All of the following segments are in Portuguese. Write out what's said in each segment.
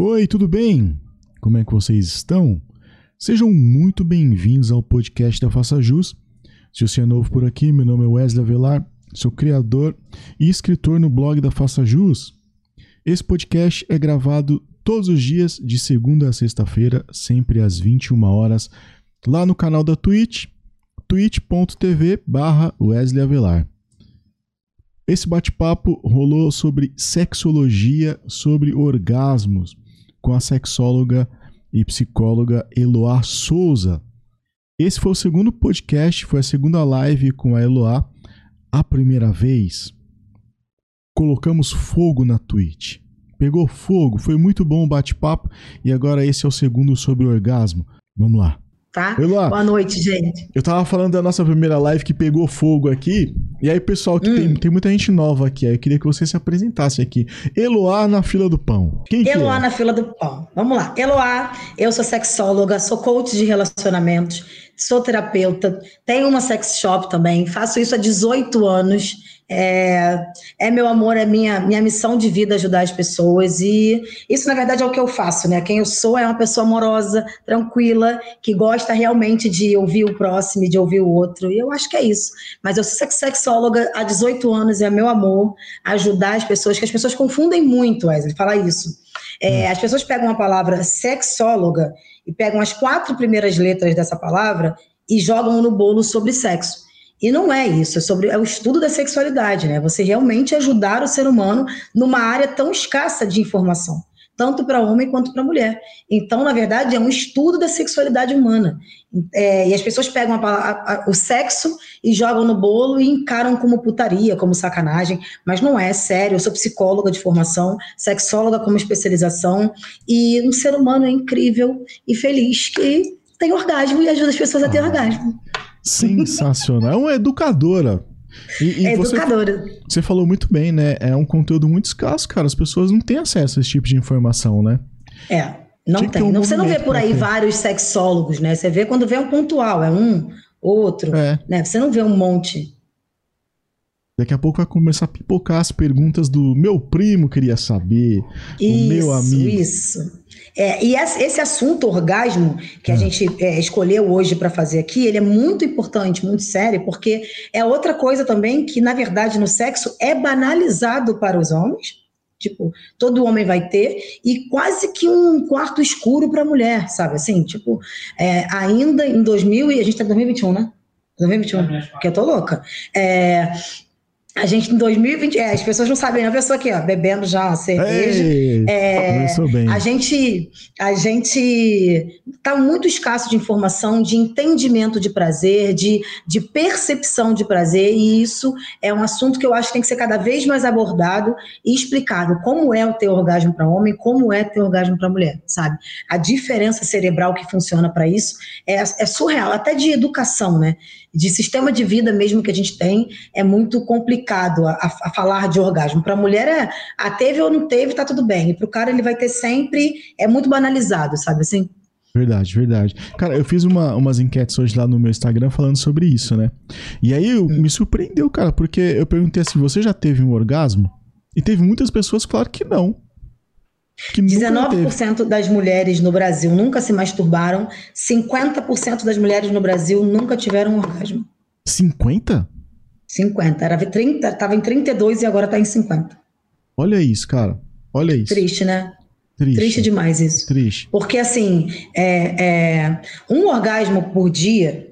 Oi, tudo bem? Como é que vocês estão? Sejam muito bem-vindos ao podcast da Faça Jus. Se você é novo por aqui, meu nome é Wesley Avelar, sou criador e escritor no blog da Faça Jus. Esse podcast é gravado todos os dias, de segunda a sexta-feira, sempre às 21 horas, lá no canal da Twitch, twitch.tv barra Wesley Avelar. Esse bate-papo rolou sobre sexologia, sobre orgasmos, com a sexóloga e psicóloga Eloá Souza. Esse foi o segundo podcast, foi a segunda live com a Eloá. A primeira vez, colocamos fogo na Twitch. Pegou fogo, foi muito bom o bate-papo e agora esse é o segundo sobre orgasmo. Vamos lá tá? Olá. Boa noite, gente. Eu tava falando da nossa primeira live que pegou fogo aqui. E aí, pessoal, que hum. tem, tem muita gente nova aqui. Aí eu queria que você se apresentasse aqui. Eloá na fila do pão. Quem Eloá que é? na fila do pão. Vamos lá. Eloá, eu sou sexóloga, sou coach de relacionamentos, sou terapeuta, tenho uma sex shop também, faço isso há 18 anos. É, é, meu amor, é minha, minha missão de vida ajudar as pessoas. E isso, na verdade, é o que eu faço, né? Quem eu sou é uma pessoa amorosa, tranquila, que gosta realmente de ouvir o próximo e de ouvir o outro. E eu acho que é isso. Mas eu sou sexóloga há 18 anos e é meu amor ajudar as pessoas, que as pessoas confundem muito, Wesley, falar isso. É, hum. as pessoas pegam a palavra sexóloga e pegam as quatro primeiras letras dessa palavra e jogam no bolo sobre sexo. E não é isso, é sobre é o estudo da sexualidade, né? Você realmente ajudar o ser humano numa área tão escassa de informação, tanto para homem quanto para mulher. Então, na verdade, é um estudo da sexualidade humana. É, e as pessoas pegam a, a, a, o sexo e jogam no bolo e encaram como putaria, como sacanagem, mas não é, é sério. Eu sou psicóloga de formação, sexóloga como especialização, e um ser humano é incrível e feliz que tem orgasmo e ajuda as pessoas a ter ah. orgasmo. Sensacional. É uma educadora. E, e é você, educadora. Você falou muito bem, né? É um conteúdo muito escasso, cara. As pessoas não têm acesso a esse tipo de informação, né? É, não tem. Um você não vê por aí vários sexólogos, né? Você vê quando vê um pontual, é um, outro, é. né? Você não vê um monte. Daqui a pouco vai começar a pipocar as perguntas do meu primo queria saber, isso, o meu amigo. Isso. É, e esse assunto orgasmo que a hum. gente é, escolheu hoje para fazer aqui, ele é muito importante, muito sério, porque é outra coisa também que, na verdade, no sexo é banalizado para os homens. Tipo, todo homem vai ter, e quase que um quarto escuro para a mulher, sabe? Assim, tipo, é, ainda em 2000, e a gente está em 2021, né? 2021, que eu tô louca. É, a gente em 2020, é, as pessoas não sabem, né? a pessoa aqui, ó, bebendo já uma cerveja. Ei, é, bem. A gente, a gente tá muito escasso de informação, de entendimento de prazer, de, de percepção de prazer, e isso é um assunto que eu acho que tem que ser cada vez mais abordado e explicado. Como é o teu orgasmo para homem, como é o teu orgasmo para mulher, sabe? A diferença cerebral que funciona para isso é, é surreal, até de educação, né? De sistema de vida mesmo que a gente tem, é muito complicado a, a falar de orgasmo. Para a mulher é, ah, teve ou não teve, tá tudo bem. E para o cara ele vai ter sempre, é muito banalizado, sabe assim? Verdade, verdade. Cara, eu fiz uma, umas enquetes hoje lá no meu Instagram falando sobre isso, né? E aí eu, hum. me surpreendeu, cara, porque eu perguntei assim: você já teve um orgasmo? E teve muitas pessoas que falaram que não. Que 19% das mulheres no Brasil nunca se masturbaram, 50% das mulheres no Brasil nunca tiveram orgasmo. 50? 50. Era 30, tava em 32 e agora está em 50. Olha isso, cara. Olha isso. Triste, né? Triste. Triste demais isso. Triste. Porque, assim, é, é, um orgasmo por dia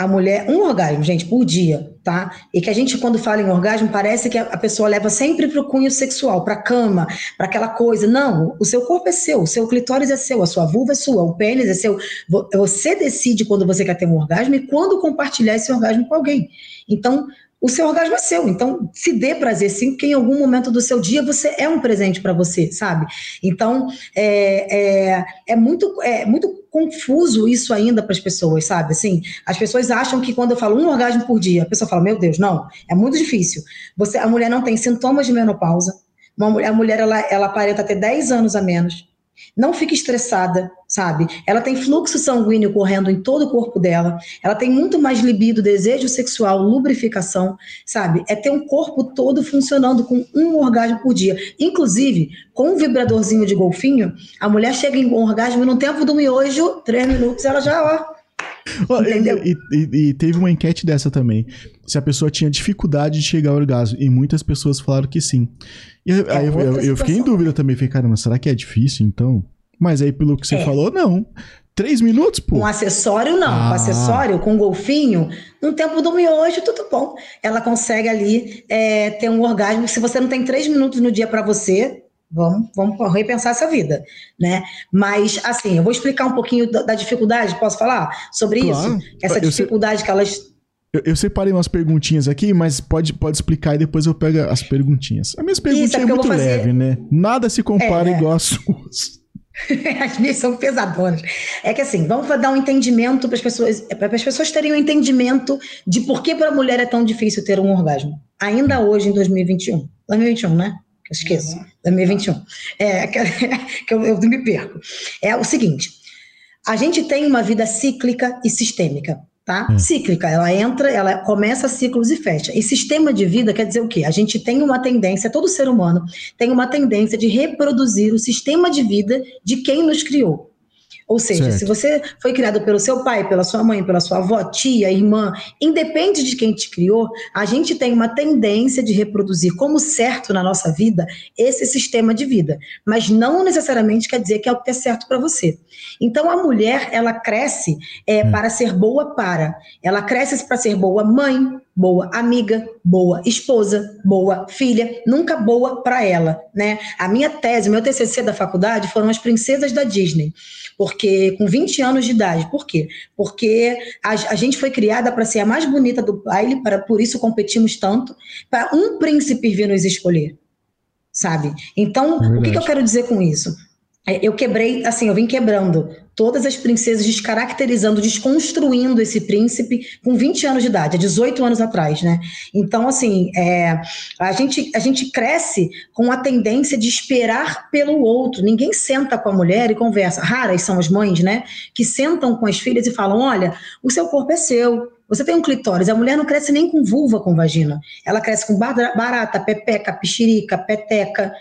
a mulher, um orgasmo, gente, por dia, tá? E que a gente, quando fala em orgasmo, parece que a, pessoa leva sempre para o cunho sexual, para a cama, para aquela coisa. Não, o seu corpo é seu, o seu clitóris é seu, a sua vulva é sua, o pênis é seu. Você decide quando você quer ter um orgasmo e quando compartilhar esse orgasmo com alguém. Então, o seu orgasmo é seu. Então, se dê prazer sim, porque em algum momento do seu dia você é um presente para você, sabe? Então, é, é, é, muito, é muito confuso isso ainda para as pessoas, sabe? Assim, as pessoas acham que quando eu falo um orgasmo por dia, a pessoa fala, meu Deus, não, é muito difícil. Você, a mulher não tem sintomas de menopausa, uma, a mulher ela, ela aparenta ter 10 anos a menos, não fica estressada, sabe? Ela tem fluxo sanguíneo correndo em todo o corpo dela, ela tem muito mais libido, desejo sexual, lubrificação, sabe? É ter um corpo todo funcionando com um orgasmo por dia. Inclusive, com um vibradorzinho de golfinho, a mulher chega em um orgasmo no tempo do miojo, três minutos, ela já, ó. Entendeu? E, e, e, teve uma enquete dessa também. Se a pessoa tinha dificuldade de chegar ao orgasmo. E muitas pessoas falaram que sim. E é aí eu, eu, eu, fiquei em dúvida também. Falei, caramba, será que é difícil então? Mas aí, pelo que você é. falou, não. Três minutos, pô. Um acessório, não. Ah. Um acessório com golfinho, no tempo do miojo, tudo bom. Ela consegue ali é, ter um orgasmo. Se você não tem três minutos no dia para você, vamos, vamos repensar essa vida, né? Mas, assim, eu vou explicar um pouquinho da, da dificuldade, posso falar sobre claro. isso? Essa dificuldade que elas... Eu, eu, separei umas perguntinhas aqui, mas pode, pode explicar e depois eu pego as perguntinhas. A minha pergunta é, é muito fazer... leve, né? Nada se compara é, igual às suas. As minhas são pesadonas. É que assim, vamos dar um entendimento para as pessoas, para as pessoas terem um entendimento de por que para a mulher é tão difícil ter um orgasmo. Ainda hoje, em 2021. 2021, né? Eu esqueço. 2021. É, que, que eu, eu me perco. É o seguinte: a gente tem uma vida cíclica e sistêmica tá? Hum. Cíclica, ela entra, ela começa ciclos e fecha. E sistema de vida quer dizer o quê? A gente tem uma tendência, todo ser humano tem uma tendência de reproduzir o sistema de vida de quem nos criou. Ou seja, certo. se você foi criado pelo seu pai, pela sua mãe, pela sua avó, tia, irmã, independe de quem te criou, a gente tem uma tendência de reproduzir como certo na nossa vida esse sistema de vida. Mas não necessariamente quer dizer que é o que é certo para você. Então a mulher, ela cresce é, hum. para ser boa para. Ela cresce para ser boa mãe, boa amiga, boa esposa, boa filha, nunca boa para ela, né? A minha tese, meu TCC da faculdade foram as princesas da Disney porque com 20 anos de idade. Por quê? Porque a, a gente foi criada para ser a mais bonita do baile, para por isso competimos tanto, para um príncipe vir nos escolher, sabe? Então, é o que, que eu quero dizer com isso? É, eu quebrei, assim, eu vim quebrando todas as princesas, descaracterizando, desconstruindo esse príncipe com 20 anos de idade, 18 anos atrás, né? Então, assim, é, a, gente, a gente cresce com a tendência de esperar pelo outro. Ninguém senta com a mulher e conversa. Raras são as mães, né? Que sentam com as filhas e falam: olha, o seu corpo é seu, você tem um clitóris, a mulher não cresce nem com vulva, com vagina. Ela cresce com barata, pepeca, pichirica, peteca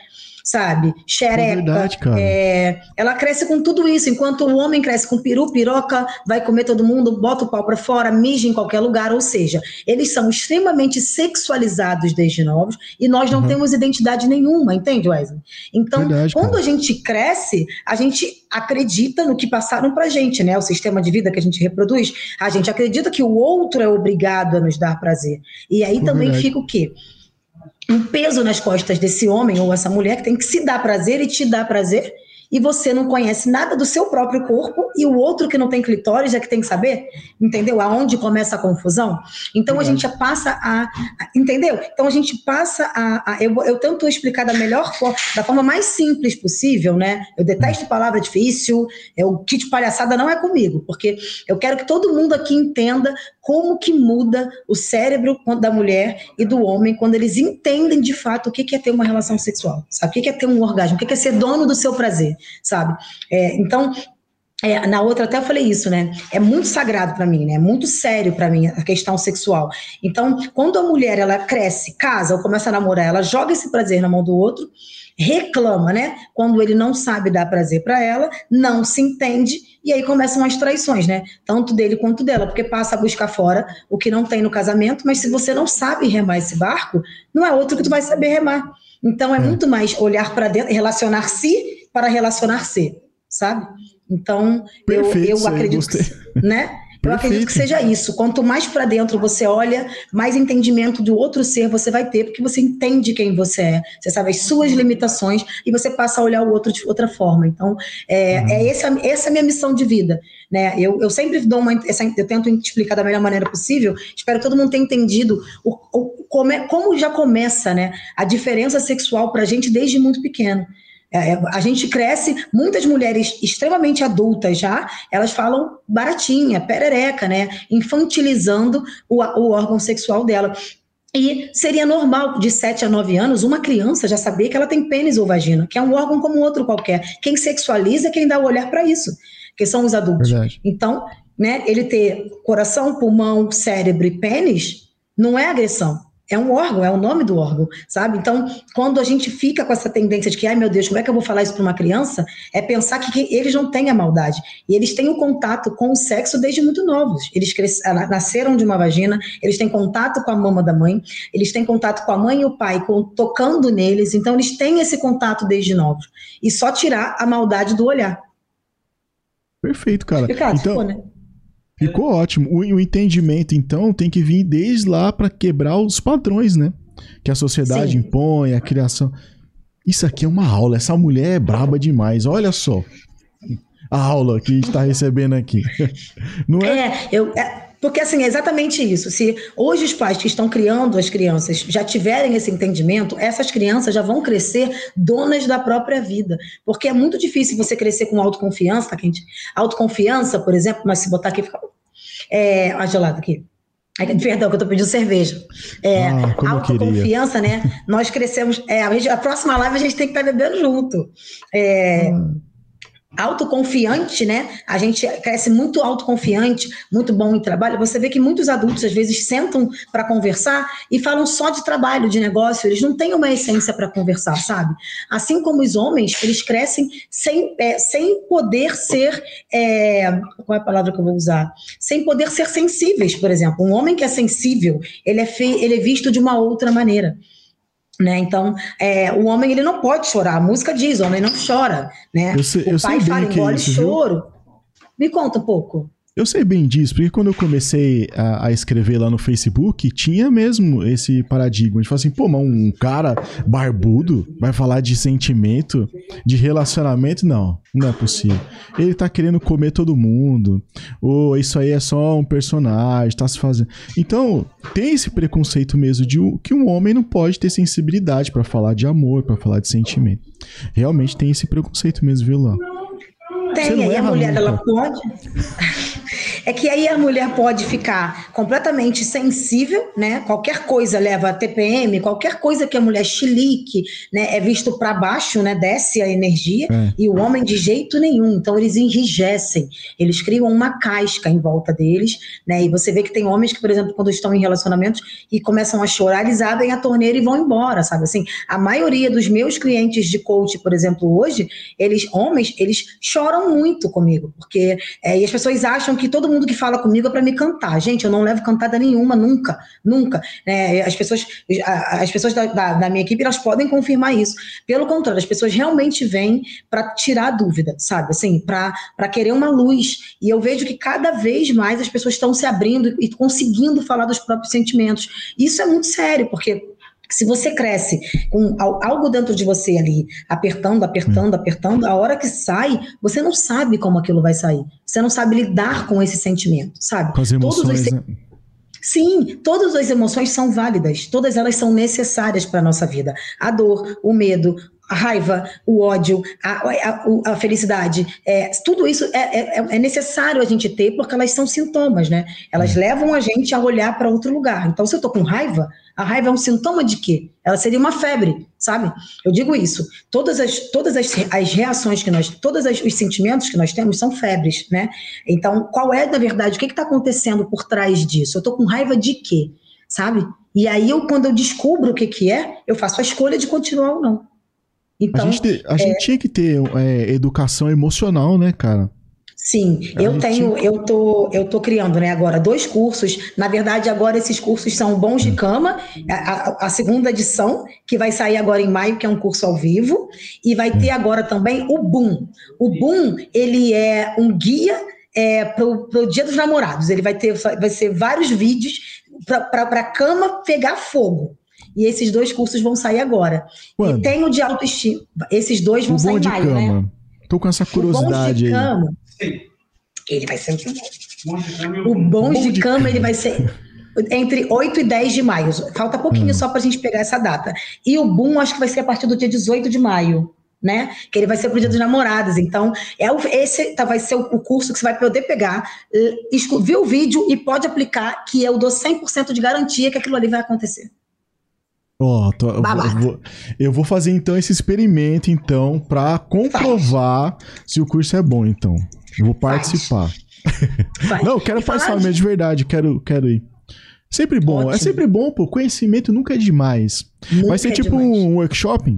sabe? Xereca. É verdade, cara. É, ela cresce com tudo isso, enquanto o homem cresce com peru, piroca, vai comer todo mundo, bota o pau para fora, mija em qualquer lugar, ou seja, eles são extremamente sexualizados desde novos e nós não uhum. temos identidade nenhuma, entende, Wesley? Então, verdade, quando cara. a gente cresce, a gente acredita no que passaram pra gente, né? O sistema de vida que a gente reproduz, a gente acredita que o outro é obrigado a nos dar prazer. E aí é também verdade. fica o quê? Um peso nas costas desse homem ou essa mulher que tem que se dar prazer e te dar prazer e você não conhece nada do seu próprio corpo e o outro que não tem clitóris é que tem que saber, entendeu? Aonde começa a confusão? Então a gente passa a, a, entendeu? Então a gente passa a, a eu, eu, tento explicar da melhor forma, da forma mais simples possível, né? Eu detesto palavra difícil, é, o kit palhaçada não é comigo, porque eu quero que todo mundo aqui entenda como que muda o cérebro da mulher e do homem quando eles entendem de fato o que é ter uma relação sexual, sabe? O que é ter um orgasmo, o que é ser dono do seu prazer sabe? É, então, é, na outra até eu falei isso, né? É muito sagrado para mim, né? É muito sério para mim a questão sexual. Então, quando a mulher ela cresce, casa ou começa a namorar, ela joga esse prazer na mão do outro, reclama, né? Quando ele não sabe dar prazer para ela, não se entende e aí começam as traições, né? Tanto dele quanto dela, porque passa a buscar fora o que não tem no casamento, mas se você não sabe remar esse barco, não é outro que tu vai saber remar. Então é, é. muito mais olhar para dentro, relacionar-se para relacionar-se, sabe? Então, Perfeito, eu, eu acredito, que, né? Eu acredito que seja isso. Quanto mais para dentro você olha, mais entendimento do outro ser você vai ter, porque você entende quem você é. Você sabe as suas limitações e você passa a olhar o outro de outra forma. Então, é, uhum. é essa, essa é a minha missão de vida. Né? Eu, eu sempre dou uma. Essa, eu tento explicar da melhor maneira possível. Espero que todo mundo tenha entendido o, o como, é, como já começa né, a diferença sexual para a gente desde muito pequeno. É, é, a gente cresce, muitas mulheres extremamente adultas já, elas falam baratinha, perereca, né? Infantilizando o, o órgão sexual dela. E seria normal, de 7 a 9 anos, uma criança já saber que ela tem pênis ou vagina, que é um órgão como outro qualquer. Quem sexualiza é quem dá o olhar para isso, que são os adultos. Verdade. Então, né, ele ter coração, pulmão, cérebro e pênis não é agressão é um órgão, é o nome do órgão, sabe? Então, quando a gente fica com essa tendência de que, ai meu Deus, como é que eu vou falar isso para uma criança? É pensar que, que, eles não têm a maldade. E eles têm o contato com o sexo desde muito novos. Eles nasceram de uma vagina, eles têm contato com a mama da mãe, eles têm contato com a mãe e o pai, com, tocando neles. Então, eles têm esse contato desde novos. E só tirar a maldade do olhar. Perfeito, cara. Então, tipo, né? Ficou ótimo. O, o, entendimento, então, tem que vir desde lá para quebrar os padrões, né? Que a sociedade Sim. impõe, a criação. Isso aqui é uma aula. Essa mulher é braba demais. Olha só. A aula que a gente está recebendo aqui. Não é? É, eu. É... Porque, assim, é exatamente isso. Se hoje os pais que estão criando as crianças já tiverem esse entendimento, essas crianças já vão crescer donas da própria vida. Porque é muito difícil você crescer com autoconfiança, tá, gente? Autoconfiança, por exemplo, mas se botar aqui, fica. É, a gelada aqui. Perdão, que eu tô pedindo cerveja. É, ah, autoconfiança, né? Nós crescemos. É, a, gente, a, próxima live a gente tem que estar bebendo junto. É, hum autoconfiante, né? A gente cresce muito autoconfiante, muito bom em trabalho. Você vê que muitos adultos às vezes sentam para conversar e falam só de trabalho, de negócio. Eles não têm uma essência para conversar, sabe? Assim como os homens, eles crescem sem, é, sem poder ser, é, qual é a palavra que eu vou usar? Sem poder ser sensíveis, por exemplo. Um homem que é sensível, ele é, fe, ele é visto de uma outra maneira. Né? Então, é, o homem ele não pode chorar. A música diz, o homem não chora. Né? Eu sei, o pai fala, engole é choro. Viu? Me conta um pouco. Eu sei bem disso, porque quando eu comecei a, a, escrever lá no Facebook, tinha mesmo esse paradigma. A gente fala assim, pô, mas um cara barbudo vai falar de sentimento, de relacionamento? Não, não é possível. Ele tá querendo comer todo mundo, ou isso aí é só um personagem, tá se fazendo. Então, tem esse preconceito mesmo de que um homem não pode ter sensibilidade para falar de amor, para falar de sentimento. Realmente tem esse preconceito mesmo, viu, lá? Tem, aí a mulher nunca. ela pode. é que aí a mulher pode ficar completamente sensível, né? Qualquer coisa leva a TPM, qualquer coisa que a mulher chilique, né, é visto para baixo, né? Desce a energia é. e o homem de jeito nenhum. Então eles enrijecem, eles criam uma casca em volta deles, né? E você vê que tem homens que, por exemplo, quando estão em relacionamentos e começam a chorar, eles abrem a torneira e vão embora, sabe? Assim, a maioria dos meus clientes de coach, por exemplo, hoje, eles homens, eles choram muito comigo, porque é, e as pessoas acham que todo mundo que fala comigo é para me cantar. Gente, eu não levo cantada nenhuma, nunca, nunca. É, as pessoas, as pessoas da, da, da, minha equipe, elas podem confirmar isso. Pelo contrário, as pessoas realmente vêm para tirar dúvida, sabe? Assim, para querer uma luz. E eu vejo que cada vez mais as pessoas estão se abrindo e conseguindo falar dos próprios sentimentos. Isso é muito sério, porque se você cresce com algo dentro de você ali, apertando, apertando, apertando, a hora que sai, você não sabe como aquilo vai sair. Você não sabe lidar com esse sentimento, sabe? Com as emoções, os... né? Sim, todas as emoções são válidas, todas elas são necessárias para a nossa vida. A dor, o medo, a raiva, o ódio, a, a, a felicidade, é, tudo isso é, é, é, necessário a gente ter porque elas são sintomas, né? Elas é. levam a gente a olhar para outro lugar. Então, se eu tô com raiva, a raiva é um sintoma de quê? Ela seria uma febre, sabe? Eu digo isso. Todas as, todas as, as reações que nós, todos os sentimentos que nós temos são febres, né? Então, qual é, na verdade, o que está acontecendo por trás disso? Eu tô com raiva de quê? Sabe? E aí, eu, quando eu descubro o que, que é, eu faço a escolha de continuar ou não. Então, a gente, a é... gente tinha que ter é, educação emocional, né, cara? Sim, a eu tenho, eu tô, eu tô criando, né, agora dois cursos. Na verdade, agora esses cursos são Bons de hum. Cama, a, a, segunda edição, que vai sair agora em maio, que é um curso ao vivo, e vai ter hum. agora também o Boom. O Boom, ele é um guia é, para o Dia dos Namorados. Ele vai ter, vai ser vários vídeos para a cama pegar fogo. E esses dois cursos vão sair agora. Quando? E tem o de autoestima. Esses dois vão o sair em maio, né? cama. né? Tô com essa curiosidade o bom de cama, aí. Ele vai ser o bom de, de cama, ele vai ser entre 8 e 10 de maio. Falta pouquinho hum. só para a gente pegar essa data. E o boom acho que vai ser a partir do dia 18 de maio. Né? Que ele vai ser pro dia dos namorados. Então, é o, esse tá, vai ser o, o, curso que você vai poder pegar, uh, ver o vídeo e pode aplicar, que eu dou 100% de garantia que aquilo ali vai acontecer. Ó, eu, vou, eu vou fazer então esse experimento então para comprovar se o curso é bom então. Eu vou participar. Não, quero participar mesmo de verdade, quero, quero ir. Sempre bom, é Ótimo. é sempre bom, pô. Conhecimento nunca é demais. Nunca vai ser é tipo demais. um workshop?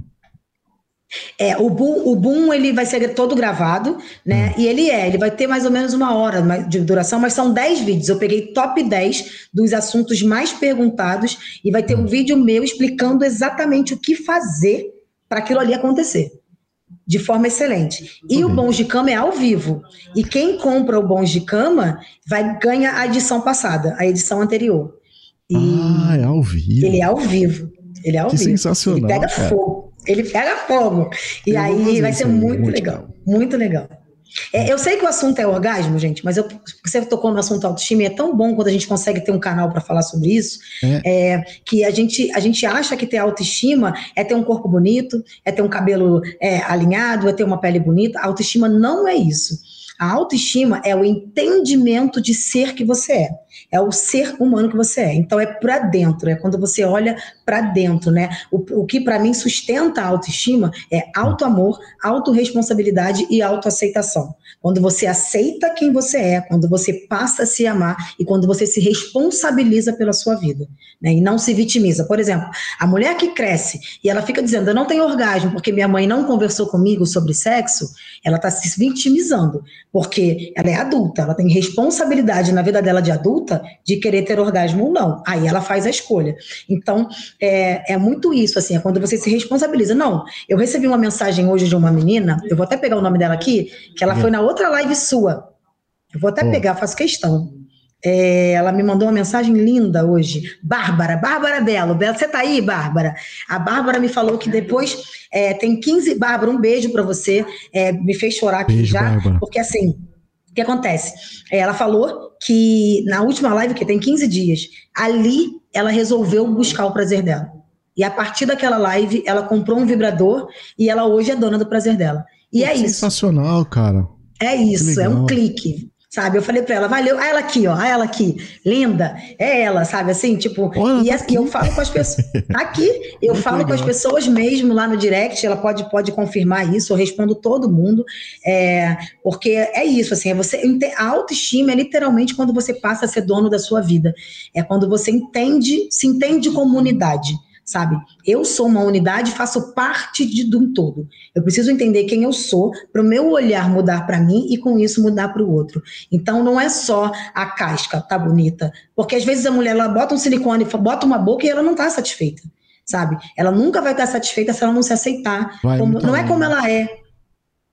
É, o Boom, o Boom ele vai ser todo gravado, né? Hum. E ele é, ele vai ter mais ou menos uma hora de duração, mas são 10 vídeos. Eu peguei top 10 dos assuntos mais perguntados e vai ter hum. um vídeo meu explicando exatamente o que fazer para aquilo ali acontecer. De forma excelente. E uhum. o Bons de Cama é ao vivo. E quem compra o Bons de Cama vai ganhar a edição passada, a edição anterior. E ah, é ao vivo. Ele é ao vivo. Ele é ao que vivo. sensacional. Ele pega cara. fogo. Ele pega fogo. E eu aí vai ser muito, muito legal. legal. Muito legal. É, eu sei que o assunto é orgasmo, gente, mas eu, você tocou no assunto autoestima e é tão bom quando a gente consegue ter um canal para falar sobre isso, é. É, que a gente, a gente acha que ter autoestima é ter um corpo bonito, é ter um cabelo é, alinhado, é ter uma pele bonita. A autoestima não é isso. A autoestima é o entendimento de ser que você é é o ser humano que você é. Então é para dentro, é quando você olha para dentro, né? O, o que para mim sustenta a autoestima é auto-amor, autorresponsabilidade e autoaceitação. Quando você aceita quem você é, quando você passa a se amar e quando você se responsabiliza pela sua vida, né? E não se vitimiza. Por exemplo, a mulher que cresce e ela fica dizendo: "Eu não tenho orgasmo porque minha mãe não conversou comigo sobre sexo", ela está se vitimizando, porque ela é adulta, ela tem responsabilidade na vida dela de adulta de querer ter orgasmo ou não. Aí ela faz a escolha. Então, é, é muito isso, assim, é quando você se responsabiliza. Não, eu recebi uma mensagem hoje de uma menina, eu vou até pegar o nome dela aqui, que ela foi na outra live sua. Eu vou até oh. pegar, faço questão. É, ela me mandou uma mensagem linda hoje. Bárbara, Bárbara Belo. Belo, você tá aí, Bárbara? A Bárbara me falou que depois é, tem 15. Bárbara, um beijo para você. É, me fez chorar aqui beijo, já. Bárbara. Porque assim, o que acontece? É, ela falou que na última live, que tem 15 dias, ali ela resolveu buscar o prazer dela. E a partir daquela live, ela comprou um vibrador e ela hoje é dona do prazer dela. E Pô, é isso. Sensacional, cara. É isso, é um clique sabe? Eu falei para ela, valeu, ah, ela aqui, ó, ah, ela aqui, linda, é ela, sabe? Assim, tipo, Olha, e, tá assim, eu falo com as pessoas, tá aqui, eu Muito falo legal. com as pessoas mesmo lá no direct, ela pode, pode confirmar isso, eu respondo todo mundo, é, porque é isso, assim, é você, a autoestima é literalmente quando você passa a ser dono da sua vida, é quando você entende, se entende como unidade sabe? Eu sou uma unidade, faço parte de, de um todo. Eu preciso entender quem eu sou para o meu olhar mudar para mim e com isso mudar para o outro. Então não é só a casca tá bonita, porque às vezes a mulher ela bota um silicone, bota uma boca e ela não está satisfeita, sabe? Ela nunca vai estar satisfeita se ela não se aceitar. Como, não é como ela é,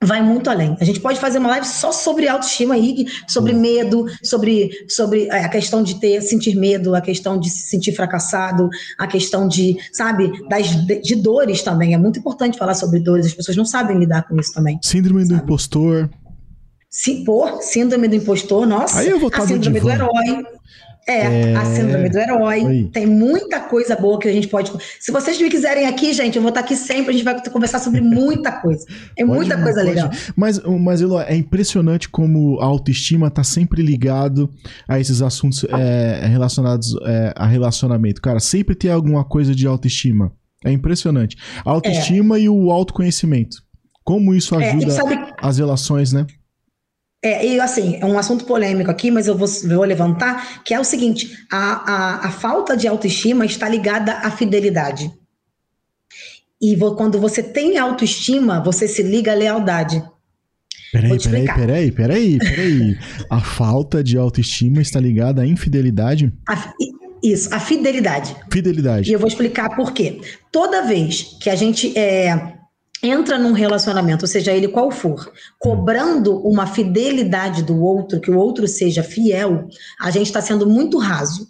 vai muito além. A gente pode fazer uma live só sobre autoestima aí, sobre medo, sobre, sobre é, a questão de ter, sentir medo, a questão de se sentir fracassado, a questão de, sabe, das, de, de dores também. É muito importante falar sobre dores, as pessoas não sabem lidar com isso também. Síndrome sabe? do impostor. Se, pô, síndrome do impostor, nossa. Aí eu vou estar a síndrome do herói. É, é, a síndrome do herói. Oi. Tem muita coisa boa que a gente pode. Se vocês me quiserem aqui, gente, eu vou estar aqui sempre. A gente vai conversar sobre muita coisa. É pode, muita coisa pode. legal. Mas, mas Elo, é impressionante como a autoestima está sempre ligado a esses assuntos é, relacionados é, a relacionamento. Cara, sempre tem alguma coisa de autoestima. É impressionante. A autoestima é. e o autoconhecimento. Como isso é, ajuda sabe... as relações, né? É, e assim, é um assunto polêmico aqui, mas eu vou, vou levantar, que é o seguinte: a, a, a falta de autoestima está ligada à fidelidade. E vou, quando você tem autoestima, você se liga à lealdade. Peraí, peraí, peraí, peraí, peraí. a falta de autoestima está ligada à infidelidade? A, isso, a fidelidade. Fidelidade. E eu vou explicar por quê. Toda vez que a gente é, entra num relacionamento, seja ele qual for, cobrando uma fidelidade do outro, que o outro seja fiel, a gente está sendo muito raso.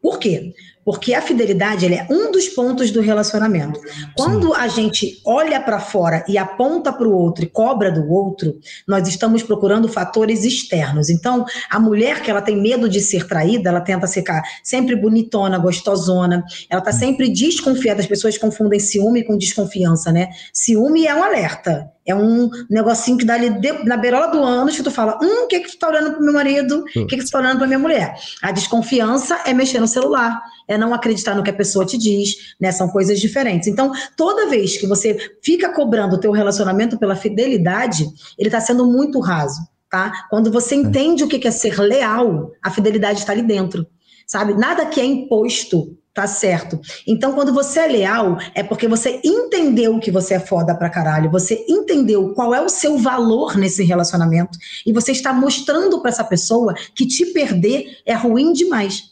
Por quê? Porque a fidelidade é um dos pontos do relacionamento. Quando Sim. a gente olha para fora e aponta para o outro e cobra do outro, nós estamos procurando fatores externos. Então, a mulher que ela tem medo de ser traída, ela tenta ficar sempre bonitona, gostosona, ela está sempre desconfiada. As pessoas confundem ciúme com desconfiança, né? Ciúme é um alerta É um negocinho que dá ali de, na beirola do ânus que tu fala: hum, o que que tu tá olhando pro meu marido? O que que tu tá olhando pra minha mulher? A desconfiança é mexer no celular, é não acreditar no que a pessoa te diz, né? São coisas diferentes. Então, toda vez que você fica cobrando o teu relacionamento pela fidelidade, ele tá sendo muito raso, tá? Quando você entende o que é ser leal, a fidelidade está ali dentro, sabe? Nada que é imposto Tá certo. Então, quando você é leal, é porque você entendeu que você é foda pra caralho, você entendeu qual é o seu valor nesse relacionamento e você está mostrando para essa pessoa que te perder é ruim demais.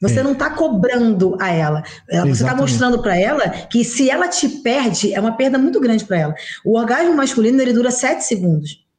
Você é. não está cobrando a ela. Você está mostrando para ela que se ela te perde, é uma perda muito grande para ela. O orgasmo masculino ele dura sete segundos.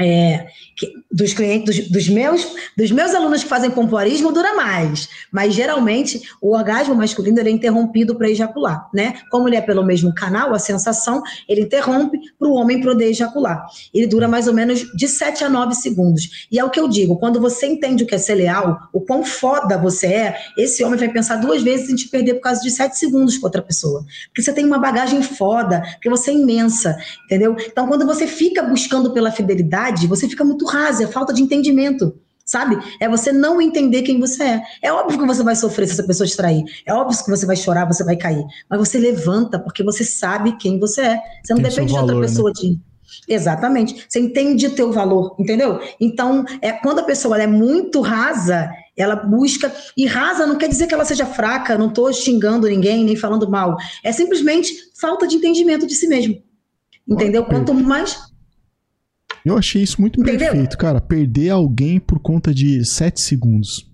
É, que, dos clientes, dos, dos, meus, dos meus alunos que fazem pompoarismo dura mais, mas geralmente o orgasmo masculino é interrompido para ejacular, né? Como ele é pelo mesmo canal, a sensação, ele interrompe para o homem poder ejacular. Ele dura mais ou menos de 7 a 9 segundos. E é o que eu digo, quando você entende o que é ser leal, o quão foda você é, esse homem vai pensar duas vezes em te perder por causa de 7 segundos com outra pessoa. Porque você tem uma bagagem foda, porque você é imensa, entendeu? Então, quando você fica buscando pela fidelidade, você fica muito rasa, é falta de entendimento sabe? É você não entender quem você é. É óbvio que você vai sofrer se essa pessoa te trair. É óbvio que você vai chorar, você vai cair. Mas você levanta porque você sabe quem você é. Você não Tem depende valor, de outra pessoa né? Exatamente. Você entende o teu valor, entendeu? Então, é, quando a pessoa é muito rasa, ela busca. E rasa não quer dizer que ela seja fraca, não estou xingando ninguém, nem falando mal. É simplesmente falta de entendimento de si mesmo. Entendeu? Quanto mais eu achei isso muito Entendeu? perfeito, cara. Perder alguém por conta de 7 segundos.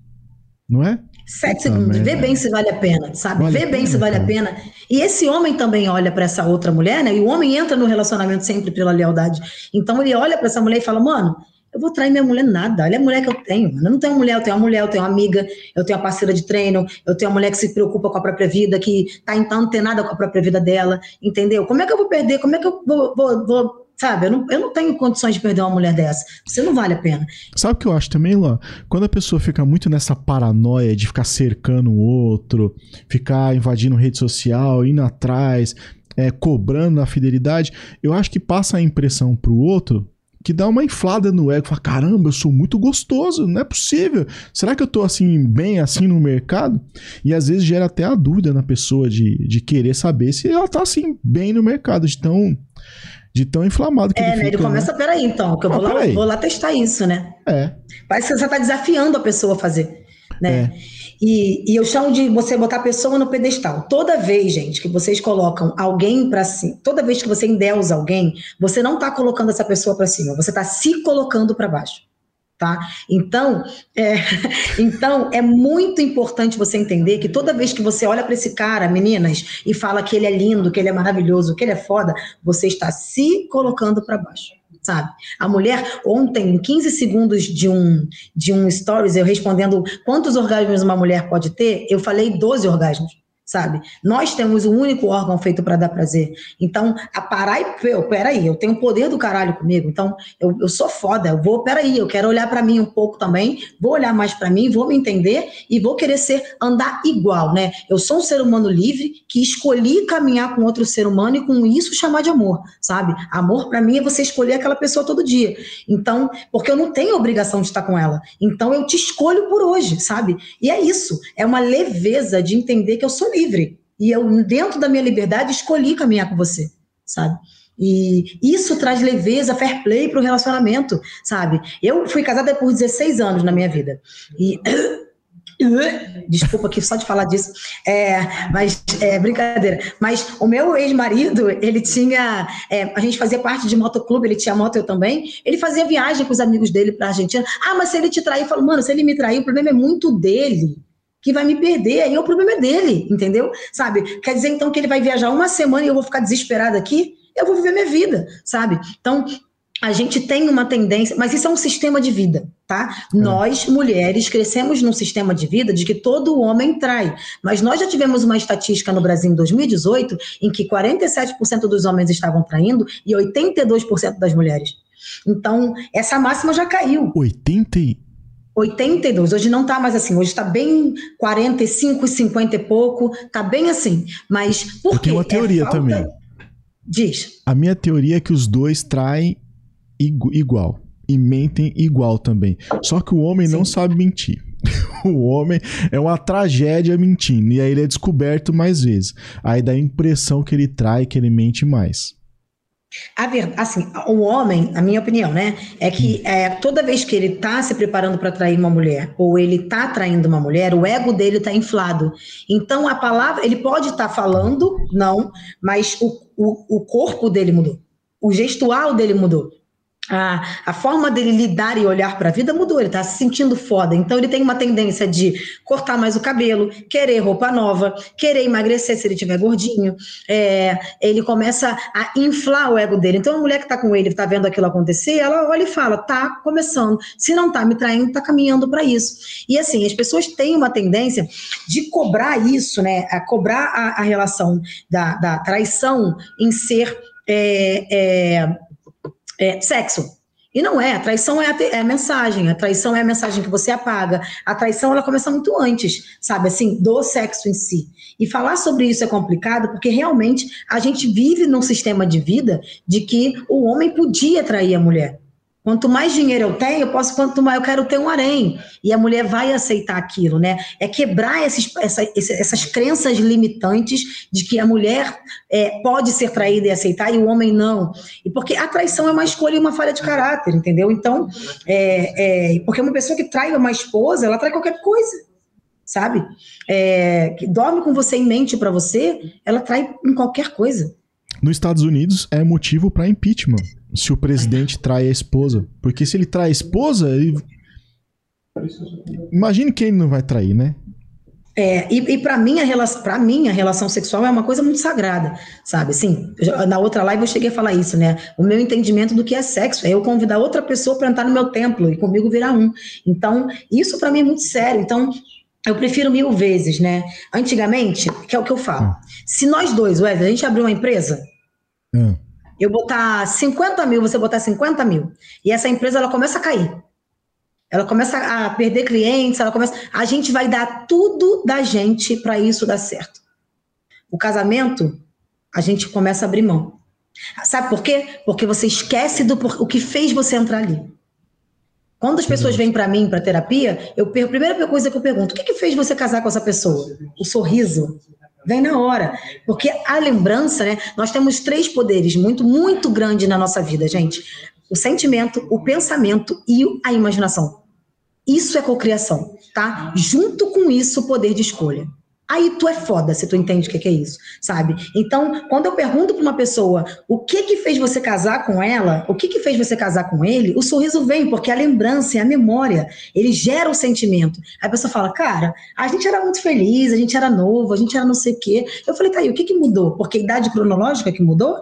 Não é? Sete segundos. Vê bem se vale a pena, sabe? Vale Vê bem pena, se vale cara. a pena. E esse homem também olha para essa outra mulher, né? E o homem entra no relacionamento sempre pela lealdade. Então ele olha para essa mulher e fala: mano, eu vou trair minha mulher nada. Olha a mulher que eu tenho. Eu não tenho uma mulher, eu tenho uma mulher, eu tenho uma amiga, eu tenho uma parceira de treino, eu tenho uma mulher que se preocupa com a própria vida, que tá então antenada com a própria vida dela, entendeu? Como é que eu vou perder? Como é que eu vou, vou, vou Sabe, eu não, eu não tenho condições de perder uma mulher dessa. Você não vale a pena. Sabe o que eu acho também, Ló? Quando a pessoa fica muito nessa paranoia de ficar cercando o outro, ficar invadindo rede social, indo atrás, é, cobrando a fidelidade, eu acho que passa a impressão pro outro que dá uma inflada no ego, fala, caramba, eu sou muito gostoso, não é possível. Será que eu tô assim, bem assim no mercado? E às vezes gera até a dúvida na pessoa de, de querer saber se ela tá assim, bem no mercado, de tão de tão inflamado que é, ele né? Fica, ele começa, né? peraí, então, que eu vou, lá, vou lá testar isso, né? É. Parece que você está desafiando a pessoa a fazer, né? É. E, e, eu chamo de você botar a pessoa no pedestal. Toda vez, gente, que vocês colocam alguém para cima, toda vez que você endeusa alguém, você não está colocando essa pessoa para cima, você está se colocando para baixo tá? Então, é, então é muito importante você entender que toda vez que você olha para esse cara, meninas, e fala que ele é lindo, que ele é maravilhoso, que ele é foda, você está se colocando para baixo. Sabe? A mulher, ontem, em 15 segundos de um, de um stories, eu respondendo quantos orgasmos uma mulher pode ter, eu falei 12 orgasmos sabe? Nós temos o um único órgão feito para dar prazer. Então, a parar e, eu, peraí, eu tenho o poder do caralho comigo, então eu, eu sou foda, eu vou, peraí, eu quero olhar para mim um pouco também, vou olhar mais para mim, vou me entender e vou querer ser, andar igual, né? Eu sou um ser humano livre que escolhi caminhar com outro ser humano e com isso chamar de amor, sabe? Amor para mim é você escolher aquela pessoa todo dia. Então, porque eu não tenho obrigação de estar com ela. Então, eu te escolho por hoje, sabe? E é isso, é uma leveza de entender que eu sou livre livre. E eu, dentro da minha liberdade, escolhi caminhar com você, sabe? E isso traz leveza, fair play para o relacionamento, sabe? Eu fui casada por 16 anos na minha vida. E. Desculpa aqui só de falar disso. É, mas é brincadeira. Mas o meu ex-marido, ele tinha. É, a gente fazia parte de motoclube, ele tinha moto, eu também. Ele fazia viagem com os amigos dele para Argentina. Ah, mas se ele te trair, eu falo, mano, se ele me trair, o problema é muito dele que vai me perder, aí o problema é dele, entendeu? Sabe? Quer dizer então que ele vai viajar uma semana e eu vou ficar desesperada aqui? Eu vou viver minha vida, sabe? Então, a gente tem uma tendência, mas isso é um sistema de vida, tá? É. Nós, mulheres, crescemos num sistema de vida de que todo homem trai. Mas nós já tivemos uma estatística no Brasil em 2018 em que 47% dos homens estavam traindo e 82% das mulheres. Então, essa máxima já caiu. 80 82. Hoje não está mais assim. Hoje está bem 45, 50 e pouco. Está bem assim. Mas por Eu tenho uma teoria é também. Diz. A minha teoria é que os dois traem igual e mentem igual também. Só que o homem Sim. não sabe mentir. o homem é uma tragédia mentindo. E aí ele é descoberto mais vezes. Aí dá a impressão que ele trai, que ele mente mais. A verdade, assim, o homem, a minha opinião, né, é que é, toda vez que ele tá se preparando para atrair uma mulher, ou ele tá atraindo uma mulher, o ego dele tá inflado. Então a palavra, ele pode estar tá falando, não, mas o, o, o corpo dele mudou. O gestual dele mudou a, a forma dele lidar e olhar para a vida mudou, ele está se sentindo foda. Então ele tem uma tendência de cortar mais o cabelo, querer roupa nova, querer emagrecer se ele tiver gordinho. É, ele começa a inflar o ego dele. Então a mulher que está com ele, está vendo aquilo acontecer, ela olha e fala: tá começando. Se não tá me traindo, tá caminhando para isso. E assim, as pessoas têm uma tendência de cobrar isso, né? A cobrar a, a relação da, da traição em ser. É, é, é, sexo. E não é, a traição é a, é a, mensagem, a traição é a mensagem que você apaga. A traição ela começa muito antes, sabe, assim, do sexo em si. E falar sobre isso é complicado porque realmente a gente vive num sistema de vida de que o homem podia trair a mulher. Quanto mais dinheiro eu tenho, eu posso, quanto mais eu quero ter um harém. E a mulher vai aceitar aquilo, né? É quebrar esses, essa, essas crenças limitantes de que a mulher é, pode ser traída e aceitar e o homem não. E porque a traição é uma escolha e uma falha de caráter, entendeu? Então, é, é, porque uma pessoa que trai uma esposa, ela trai qualquer coisa, sabe? É, que dorme com você em mente para você, ela trai em qualquer coisa. Nos Estados Unidos é motivo para impeachment se o presidente trai a esposa. Porque se ele trai a esposa, ele... imagine quem ele não vai trair, né? É, e, e para mim, a relação, pra mim, a relação sexual é uma coisa muito sagrada, sabe? Assim, na outra live eu cheguei a falar isso, né? O meu entendimento do que é sexo é eu convidar outra pessoa para entrar no meu templo e comigo virar um. Então, isso para mim é muito sério. Então, eu prefiro mil vezes, né? Antigamente, que é o que eu falo. Hum. Se nós dois, Wesley, a gente abrir uma empresa, hum eu botar 50 mil, você botar 50 mil, e essa empresa ela começa a cair. Ela começa a perder clientes, ela começa. A gente vai dar tudo da gente para isso dar certo. O casamento, a gente começa a abrir mão. Sabe por quê? Porque você esquece do o que fez você entrar ali. Quando as pessoas vêm para mim para terapia, eu a primeira coisa que eu pergunto: o que, que fez você casar com essa pessoa? O sorriso, Vem na hora. Porque a lembrança, né? Nós temos três poderes muito, muito grandes na nossa vida, gente: o sentimento, o pensamento e a imaginação. Isso é cocriação, tá? Junto com isso, o poder de escolha. Aí tu é foda se tu entende o que é isso, sabe? Então, quando eu pergunto para uma pessoa o que que fez você casar com ela, o que que fez você casar com ele, o sorriso vem, porque a lembrança, a memória, ele gera o sentimento. Aí a pessoa fala, cara, a gente era muito feliz, a gente era novo, a gente era não sei o quê. Eu falei, tá aí, o que que mudou? Porque a idade cronológica que mudou?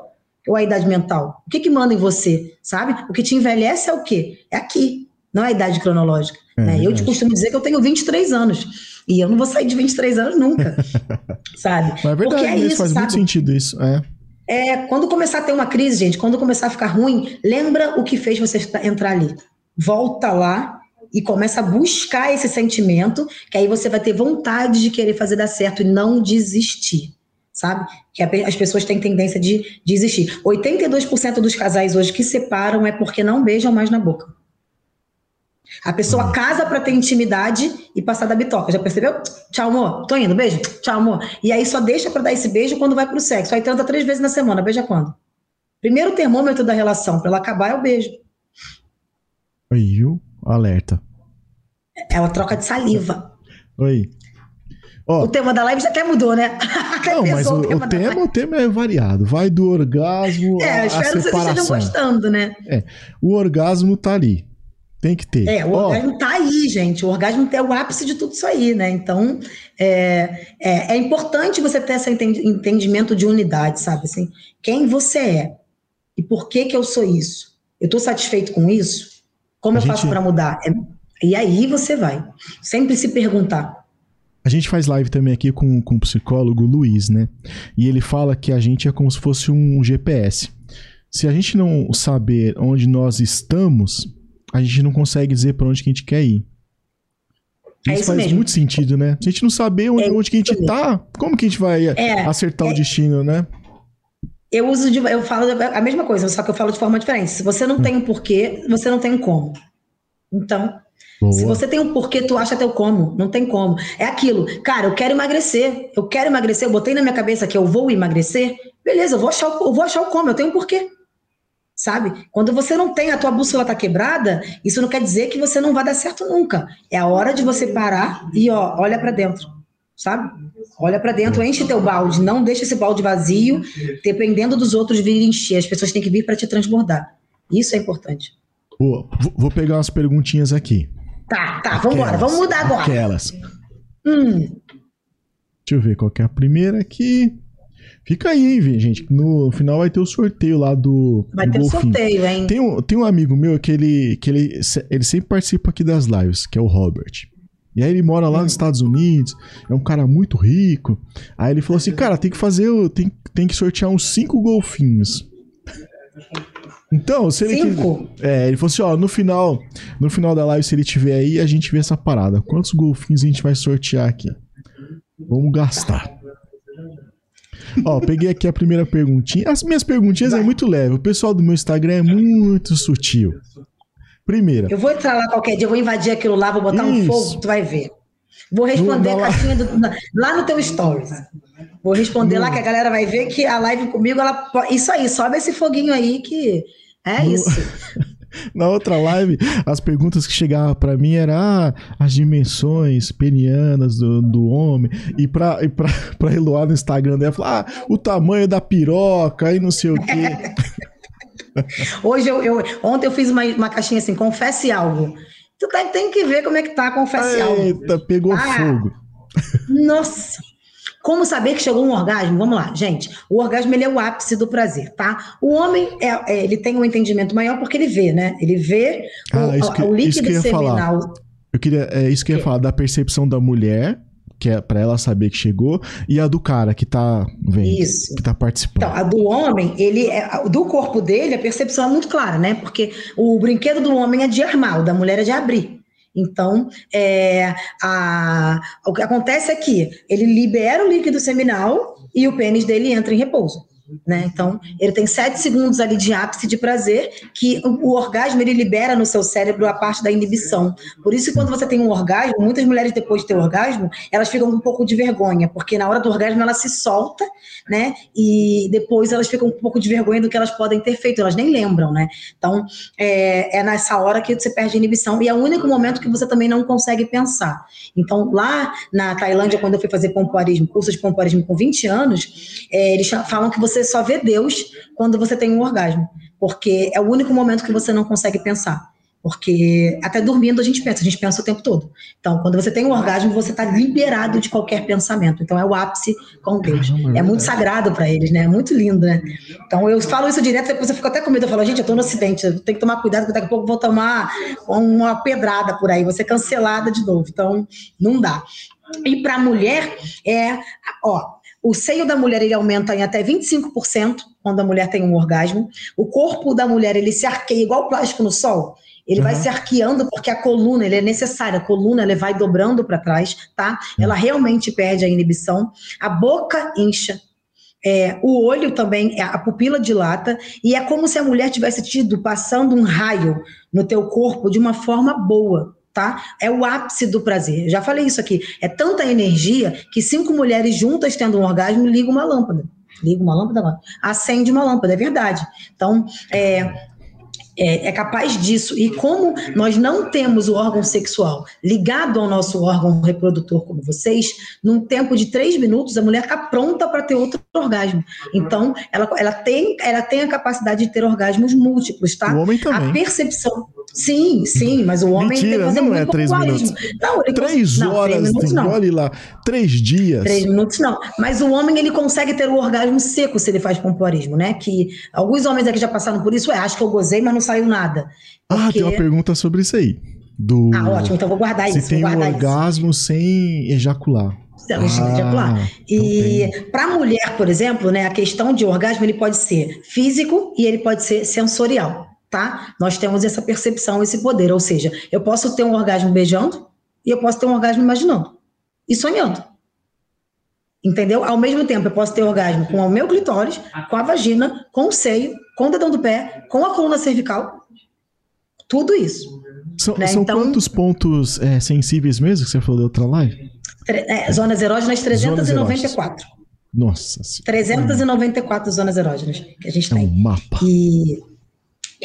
Ou a idade mental? O que que manda em você, sabe? O que te envelhece é o quê? É aqui, não é a idade cronológica. É, né? Eu te costumo dizer que eu tenho 23 anos. E eu não vou sair de 23 anos nunca, sabe? Mas é verdade, Porque é isso, faz sabe? muito sentido isso. É. É, quando começar a ter uma crise, gente, quando começar a ficar ruim, lembra o que fez você entrar ali. Volta lá e começa a buscar esse sentimento, que aí você vai ter vontade de querer fazer dar certo e não desistir, sabe? Que as pessoas têm tendência de desistir. 82% dos casais hoje que separam é porque não beijam mais na boca. A pessoa casa para ter intimidade e passar da bitoca. Já percebeu? Tchau, amor. Tô indo, beijo. Tchau, amor. E aí só deixa para dar esse beijo quando vai pro sexo. Aí transa três vezes na semana. Beija quando? Primeiro termômetro da relação para ela acabar é o beijo. Oi, alerta. É uma troca de saliva. Oi. Oh. O tema da live já até mudou, né? Não, mas o, o, tema, o tema, o tema é variado. Vai do orgasmo é, à separação. É, espero que vocês estejam gostando, né? É, o orgasmo tá ali. Tem que ter. É, o oh. orgasmo tá aí, gente. O orgasmo é o ápice de tudo isso aí, né? Então, é, é, é importante você ter esse entendimento de unidade, sabe? Assim, quem você é e por que que eu sou isso? Eu estou satisfeito com isso? Como a eu gente... faço para mudar? É, e aí você vai. Sempre se perguntar. A gente faz live também aqui com, com o psicólogo Luiz, né? E ele fala que a gente é como se fosse um GPS. Se a gente não saber onde nós estamos, a gente não consegue dizer para onde que a gente quer ir. É isso, isso faz mesmo. muito sentido, né? Se a gente não saber onde, é onde que a gente tá, como que a gente vai é, acertar o é. destino, né? eu uso de, eu falo a mesma coisa, só que eu falo de forma diferente. Se você não tem um porquê, você não tem um como. Então, Boa. se você tem um porquê, tu acha teu como. Não tem como. É aquilo, cara, eu quero emagrecer. Eu quero emagrecer, eu botei na minha cabeça que eu vou emagrecer. Beleza, eu vou achar, eu vou achar o como, eu tenho um porquê. Sabe? Quando você não tem, a tua bússola tá quebrada, isso não quer dizer que você não vai dar certo nunca. É a hora de você parar e ó, olha para dentro sabe? Olha para dentro, enche teu balde, não deixa esse balde vazio, dependendo dos outros virem encher. As pessoas têm que vir para te transbordar. Isso é importante. Boa. Vou pegar umas perguntinhas aqui. Tá, tá, vamos embora, vamos mudar agora. Aquelas. Hum. Deixa eu ver qual é a primeira aqui. Fica aí, hein, gente. No final vai ter o sorteio lá do. Vai do ter o sorteio, hein? Tem um, tem um amigo meu que ele, que ele, ele sempre participa aqui das lives, que é o Robert. E aí ele mora lá nos Estados Unidos, é um cara muito rico. Aí ele falou assim, cara, tem que fazer, tem, tem que sortear uns cinco golfinhos. Então, se ele Cinco? É, ele falou assim, ó, no final, no final da live, se ele tiver aí, a gente vê essa parada. Quantos golfinhos a gente vai sortear aqui? Vamos gastar. Ó, peguei aqui a primeira perguntinha. As minhas perguntinhas é muito leve. O pessoal do meu Instagram é muito sutil. Primeira. Eu vou entrar lá qualquer dia, vou invadir aquilo lá, vou botar Isso. um fogo, tu vai ver. Vou responder a caixinha do, lá no teu stories. Vou responder lá que a galera vai ver que a live comigo, ela isso aí, sobe esse foguinho aí que é no... isso. Na outra live, as perguntas que chegavam para mim eram ah, as dimensões penianas do, do homem. E pra, e pra, pra Eloá no Instagram dela, falar ah, o tamanho da piroca e não sei o quê. Hoje eu, eu, ontem eu fiz uma, uma caixinha assim, confesse algo. Tu tá, tem que ver como é que tá, confesse Eita, algo. Eita, pegou ah, fogo. Nossa. Como saber que chegou um orgasmo? Vamos lá, gente. O orgasmo ele é o ápice do prazer, tá? O homem é, é ele tem um entendimento maior porque ele vê, né? Ele vê ah, o, que, o líquido seminal. Falar. Eu queria, é isso que eu ia falar, da percepção da mulher que é para ela saber que chegou, e a do cara que tá vendo, Isso. que tá participando. Então, a do homem, ele é, do corpo dele, a percepção é muito clara, né? Porque o brinquedo do homem é de armar, o da mulher é de abrir. Então, é, a, o que acontece é que ele libera o líquido seminal e o pênis dele entra em repouso. Né? Então, ele tem sete segundos ali de ápice de prazer, que o, orgasmo ele libera no seu cérebro a parte da inibição. Por isso, quando você tem um orgasmo, muitas mulheres depois de ter orgasmo, elas ficam com um pouco de vergonha, porque na hora do orgasmo ela se solta, né? E depois elas ficam com um pouco de vergonha do que elas podem ter feito, elas nem lembram, né? Então, é, é nessa hora que você perde a inibição e é o único momento que você também não consegue pensar. Então, lá na Tailândia, quando eu fui fazer pompoarismo, curso de pompoarismo com 20 anos, é, eles falam que você você só vê Deus quando você tem um orgasmo, porque é o único momento que você não consegue pensar. Porque até dormindo a gente pensa, a gente pensa o tempo todo. Então, quando você tem um orgasmo, você está liberado de qualquer pensamento. Então, é o ápice com Deus. É muito sagrado para eles, né? É muito lindo, né? Então, eu falo isso direto, depois eu fico até com medo. Eu falo, gente, eu estou no acidente, eu tenho que tomar cuidado, porque daqui a pouco eu vou tomar uma pedrada por aí, vou ser cancelada de novo. Então, não dá. E para a mulher, é, ó, o seio da mulher ele aumenta em até 25% quando a mulher tem um orgasmo. O corpo da mulher ele se arqueia igual plástico no sol. Ele uhum. vai se arqueando porque a coluna ele é necessária. A coluna ela vai dobrando para trás, tá? Ela realmente perde a inibição. A boca incha. É, o olho também, a pupila dilata, e é como se a mulher tivesse tido passando um raio no teu corpo de uma forma boa tá? É o ápice do prazer. Eu já falei isso aqui. É tanta energia que cinco mulheres juntas tendo um orgasmo ligam uma lâmpada. Liga uma lâmpada, acende uma lâmpada, é verdade. Então, é, é, é, capaz disso. E como nós não temos o órgão sexual ligado ao nosso órgão reprodutor, como vocês, num tempo de três minutos, a mulher está pronta para ter outro orgasmo. Então, ela, ela, tem, ela tem a capacidade de ter orgasmos múltiplos, tá? O homem também. A percepção. Sim, sim, mas o homem Mentira, não é três minutos. Não, ele três não, horas, três minutos, não. olhe lá, três dias. Três minutos não. Mas o homem ele consegue ter o orgasmo seco se ele faz pompoarismo, né? Que alguns homens aqui já passaram por isso, é, acho que eu gozei, mas não saiu nada. Porque... Ah, tem uma pergunta sobre isso aí. Do... Ah, ótimo, então vou guardar se isso. Se tem um orgasmo isso. sem ejacular. Ah, ejacular. E então para a mulher, por exemplo, né, a questão de orgasmo ele pode ser físico e ele pode ser sensorial tá? Nós temos essa percepção, esse poder, ou seja, eu posso ter um orgasmo beijando e eu posso ter um orgasmo imaginando e sonhando. Entendeu? Ao mesmo tempo, eu posso ter orgasmo com o meu clitóris, com a vagina, com o seio, com o dedão do pé, com a coluna cervical. Tudo isso. São, né? são então, quantos pontos é, sensíveis mesmo que você falou da outra live? É, zonas erógenas 394. Zonas Nossa 394 zonas erógenas que a gente é tem. Um mapa. E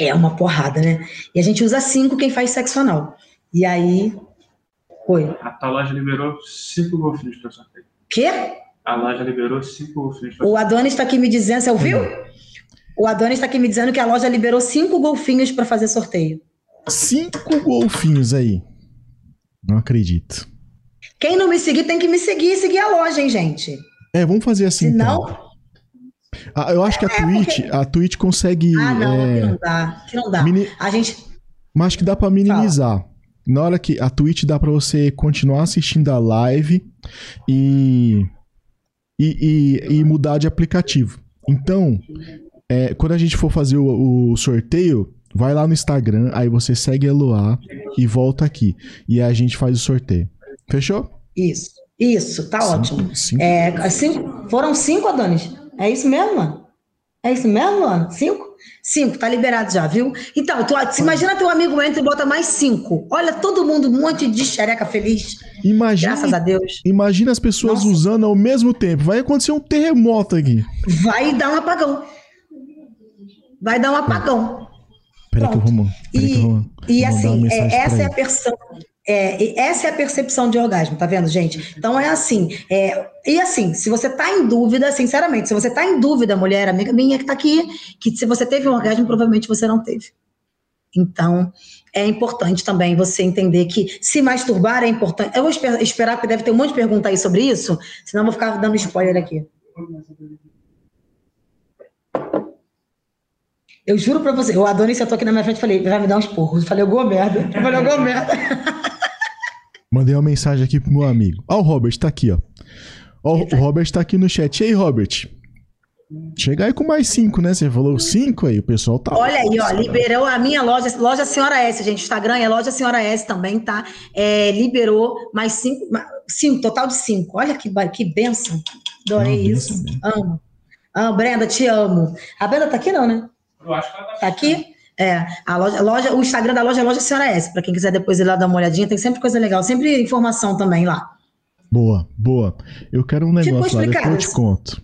é uma porrada, né? E a gente usa cinco quem faz sexo anal. E aí. Oi. A loja liberou cinco golfinhos para sorteio. Quê? A loja liberou cinco golfinhos. O Adonis está aqui me dizendo, você ouviu? O Adonis está aqui me dizendo que a loja liberou cinco golfinhos para fazer sorteio. Cinco golfinhos aí. Não acredito. Quem não me seguir tem que me seguir e seguir a loja, hein, gente? É, vamos fazer assim. Senão. Então. Ah, eu acho que a é, Twitch, porque... a Twitch consegue. Ah, não, é... que não dá. Que não dá. Mini... A gente. Mas acho que dá para minimizar. Fala. Na hora que a Twitch dá para você continuar assistindo a live e e, e, e mudar de aplicativo. Então, é, quando a gente for fazer o, o, sorteio, vai lá no Instagram, aí você segue a e volta aqui. E aí a gente faz o sorteio. Fechou? Isso, isso, tá cinco, ótimo. Cinco. É, cinco, foram cinco, Adonis? É isso mesmo, mano? É isso mesmo, mano? Cinco? Cinco, tá liberado já, viu? Então, tu, imagina teu amigo entra e bota mais cinco. Olha, todo mundo, um monte de xereca feliz. Imagina, Graças a Deus. Imagina as pessoas Nossa. usando ao mesmo tempo. Vai acontecer um terremoto aqui. Vai dar um apagão. Vai dar um apagão. Peraí que eu vou, e, que eu vou, e assim, é, essa é a percepção. É, essa é a percepção de orgasmo, tá vendo, gente? Então é assim. É, e assim, se você tá em dúvida, sinceramente, se você tá em dúvida, mulher, amiga minha que tá aqui, que se você teve um orgasmo, provavelmente você não teve. Então, é importante também você entender que se masturbar é importante. Eu vou esperar, porque deve ter um monte de pergunta aí sobre isso, senão eu vou ficar dando spoiler aqui. Eu juro pra você, o Adonis sentou aqui na minha frente e falei, vai me dar uns porros. Eu falei, alguma merda. Eu falei, alguma merda. Mandei uma mensagem aqui pro meu amigo. Ó, o Robert tá aqui, ó. Ó, o Robert tá aqui no chat. E aí, Robert? Chega aí com mais cinco, né? Você falou cinco aí, o pessoal tá. Olha aí, ó, liberou a minha loja, loja Senhora S, gente. Instagram é loja Senhora S também, tá? É, liberou mais cinco, cinco, total de cinco. Olha que, que benção. Adorei Não, isso. Amo. Ah, Brenda, te amo. A Brenda tá aqui, não, né? Eu acho que ela tá, tá aqui. É, a loja, loja, o Instagram da loja é Loja Senhora S. Para quem quiser depois ir lá dar uma olhadinha, tem sempre coisa legal, sempre informação também lá. Boa, boa. Eu quero um negócio lá, depois eu te conto.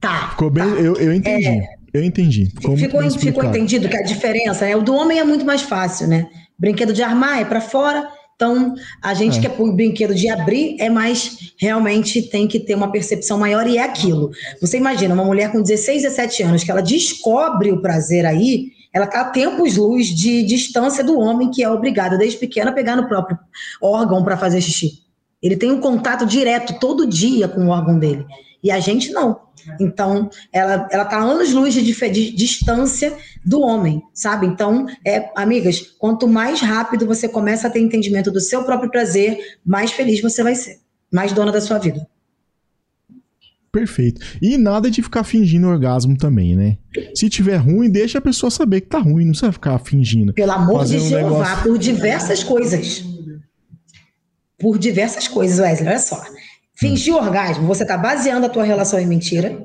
Tá. Ficou bem, tá. Eu, eu entendi. É, eu entendi. Ficou, ficou, ficou entendido que a diferença é o do homem é muito mais fácil, né? Brinquedo de armar é para fora, então, a gente é. que é por brinquedo de abrir é mais realmente tem que ter uma percepção maior e é aquilo. Você imagina uma mulher com 16, 17 anos que ela descobre o prazer aí, ela está a tempos luz de distância do homem que é obrigado desde pequena a pegar no próprio órgão para fazer xixi. Ele tem um contato direto todo dia com o órgão dele. E a gente não. Então, ela ela tá anos luz de, de, distância do homem, sabe? Então, é, amigas, quanto mais rápido você começa a ter entendimento do seu próprio prazer, mais feliz você vai ser, mais dona da sua vida. Perfeito. E nada de ficar fingindo orgasmo também, né? Se tiver ruim, deixa a pessoa saber que tá ruim, não precisa ficar fingindo. Pelo amor de um Jeová, negócio... por diversas coisas. Por diversas coisas, Wesley, olha só. Fingir hum. orgasmo, você está baseando a tua relação em mentira.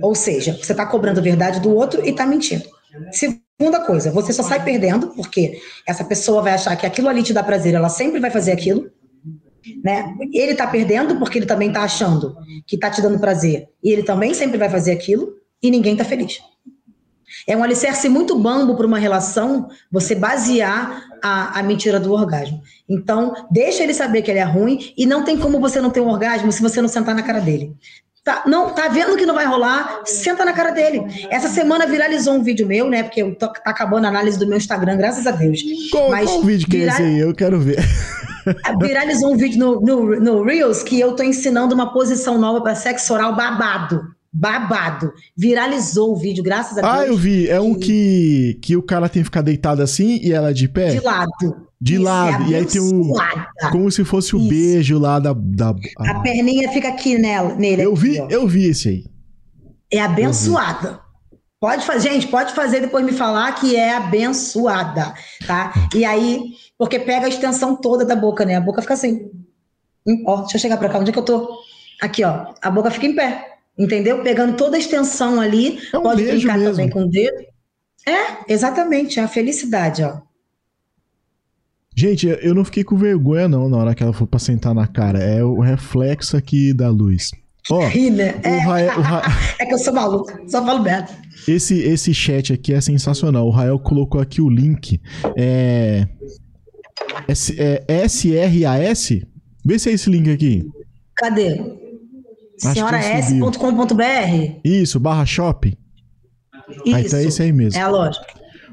Ou seja, você está cobrando a verdade do outro e está mentindo. Segunda coisa, você só sai perdendo, porque essa pessoa vai achar que aquilo ali te dá prazer, ela sempre vai fazer aquilo. Né? Ele está perdendo porque ele também está achando que está te dando prazer. E ele também sempre vai fazer aquilo e ninguém está feliz. É um alicerce muito bambo para uma relação você basear a, a mentira do orgasmo. Então, deixa ele saber que ele é ruim e não tem como você não ter um orgasmo se você não sentar na cara dele. Tá, não, tá vendo que não vai rolar? Senta na cara dele. Essa semana viralizou um vídeo meu, né? Porque tô, tá acabando a análise do meu Instagram, graças a Deus. Qual, Mas qual vídeo que viral... é esse aí? Eu quero ver. Viralizou um vídeo no, no, no Reels que eu tô ensinando uma posição nova para sexo oral babado babado. Viralizou o vídeo, graças a Deus. Ah, eu vi. É um que, que o cara tem que ficar deitado assim e ela de pé? De lado. De Isso, lado. É e aí tem um. Como se fosse o Isso. beijo lá da. da a... a perninha fica aqui nela, nele. Eu aqui, vi, ó. eu vi esse aí. É abençoada. Pode fazer, gente, pode fazer depois me falar que é abençoada, tá? E aí, porque pega a extensão toda da boca, né? A boca fica assim. Ó, deixa eu chegar pra cá, onde é que eu tô? Aqui, ó. A boca fica em pé. Entendeu? Pegando toda a extensão ali. É um pode beijo brincar mesmo. também com o dedo. É, exatamente. É a felicidade, ó. Gente, eu não fiquei com vergonha, não, na hora que ela for pra sentar na cara. É o reflexo aqui da luz. Ó, Ri, né? É, Rael, Ra- é que eu sou maluca. Só falo merda. esse, esse chat aqui é sensacional. O Rael colocou aqui o link. É. S- é SRAS? Vê se é esse link aqui. Cadê? Senhoras.com.br? Isso, barra shop. Isso. Ah, então é esse aí mesmo. É a loja.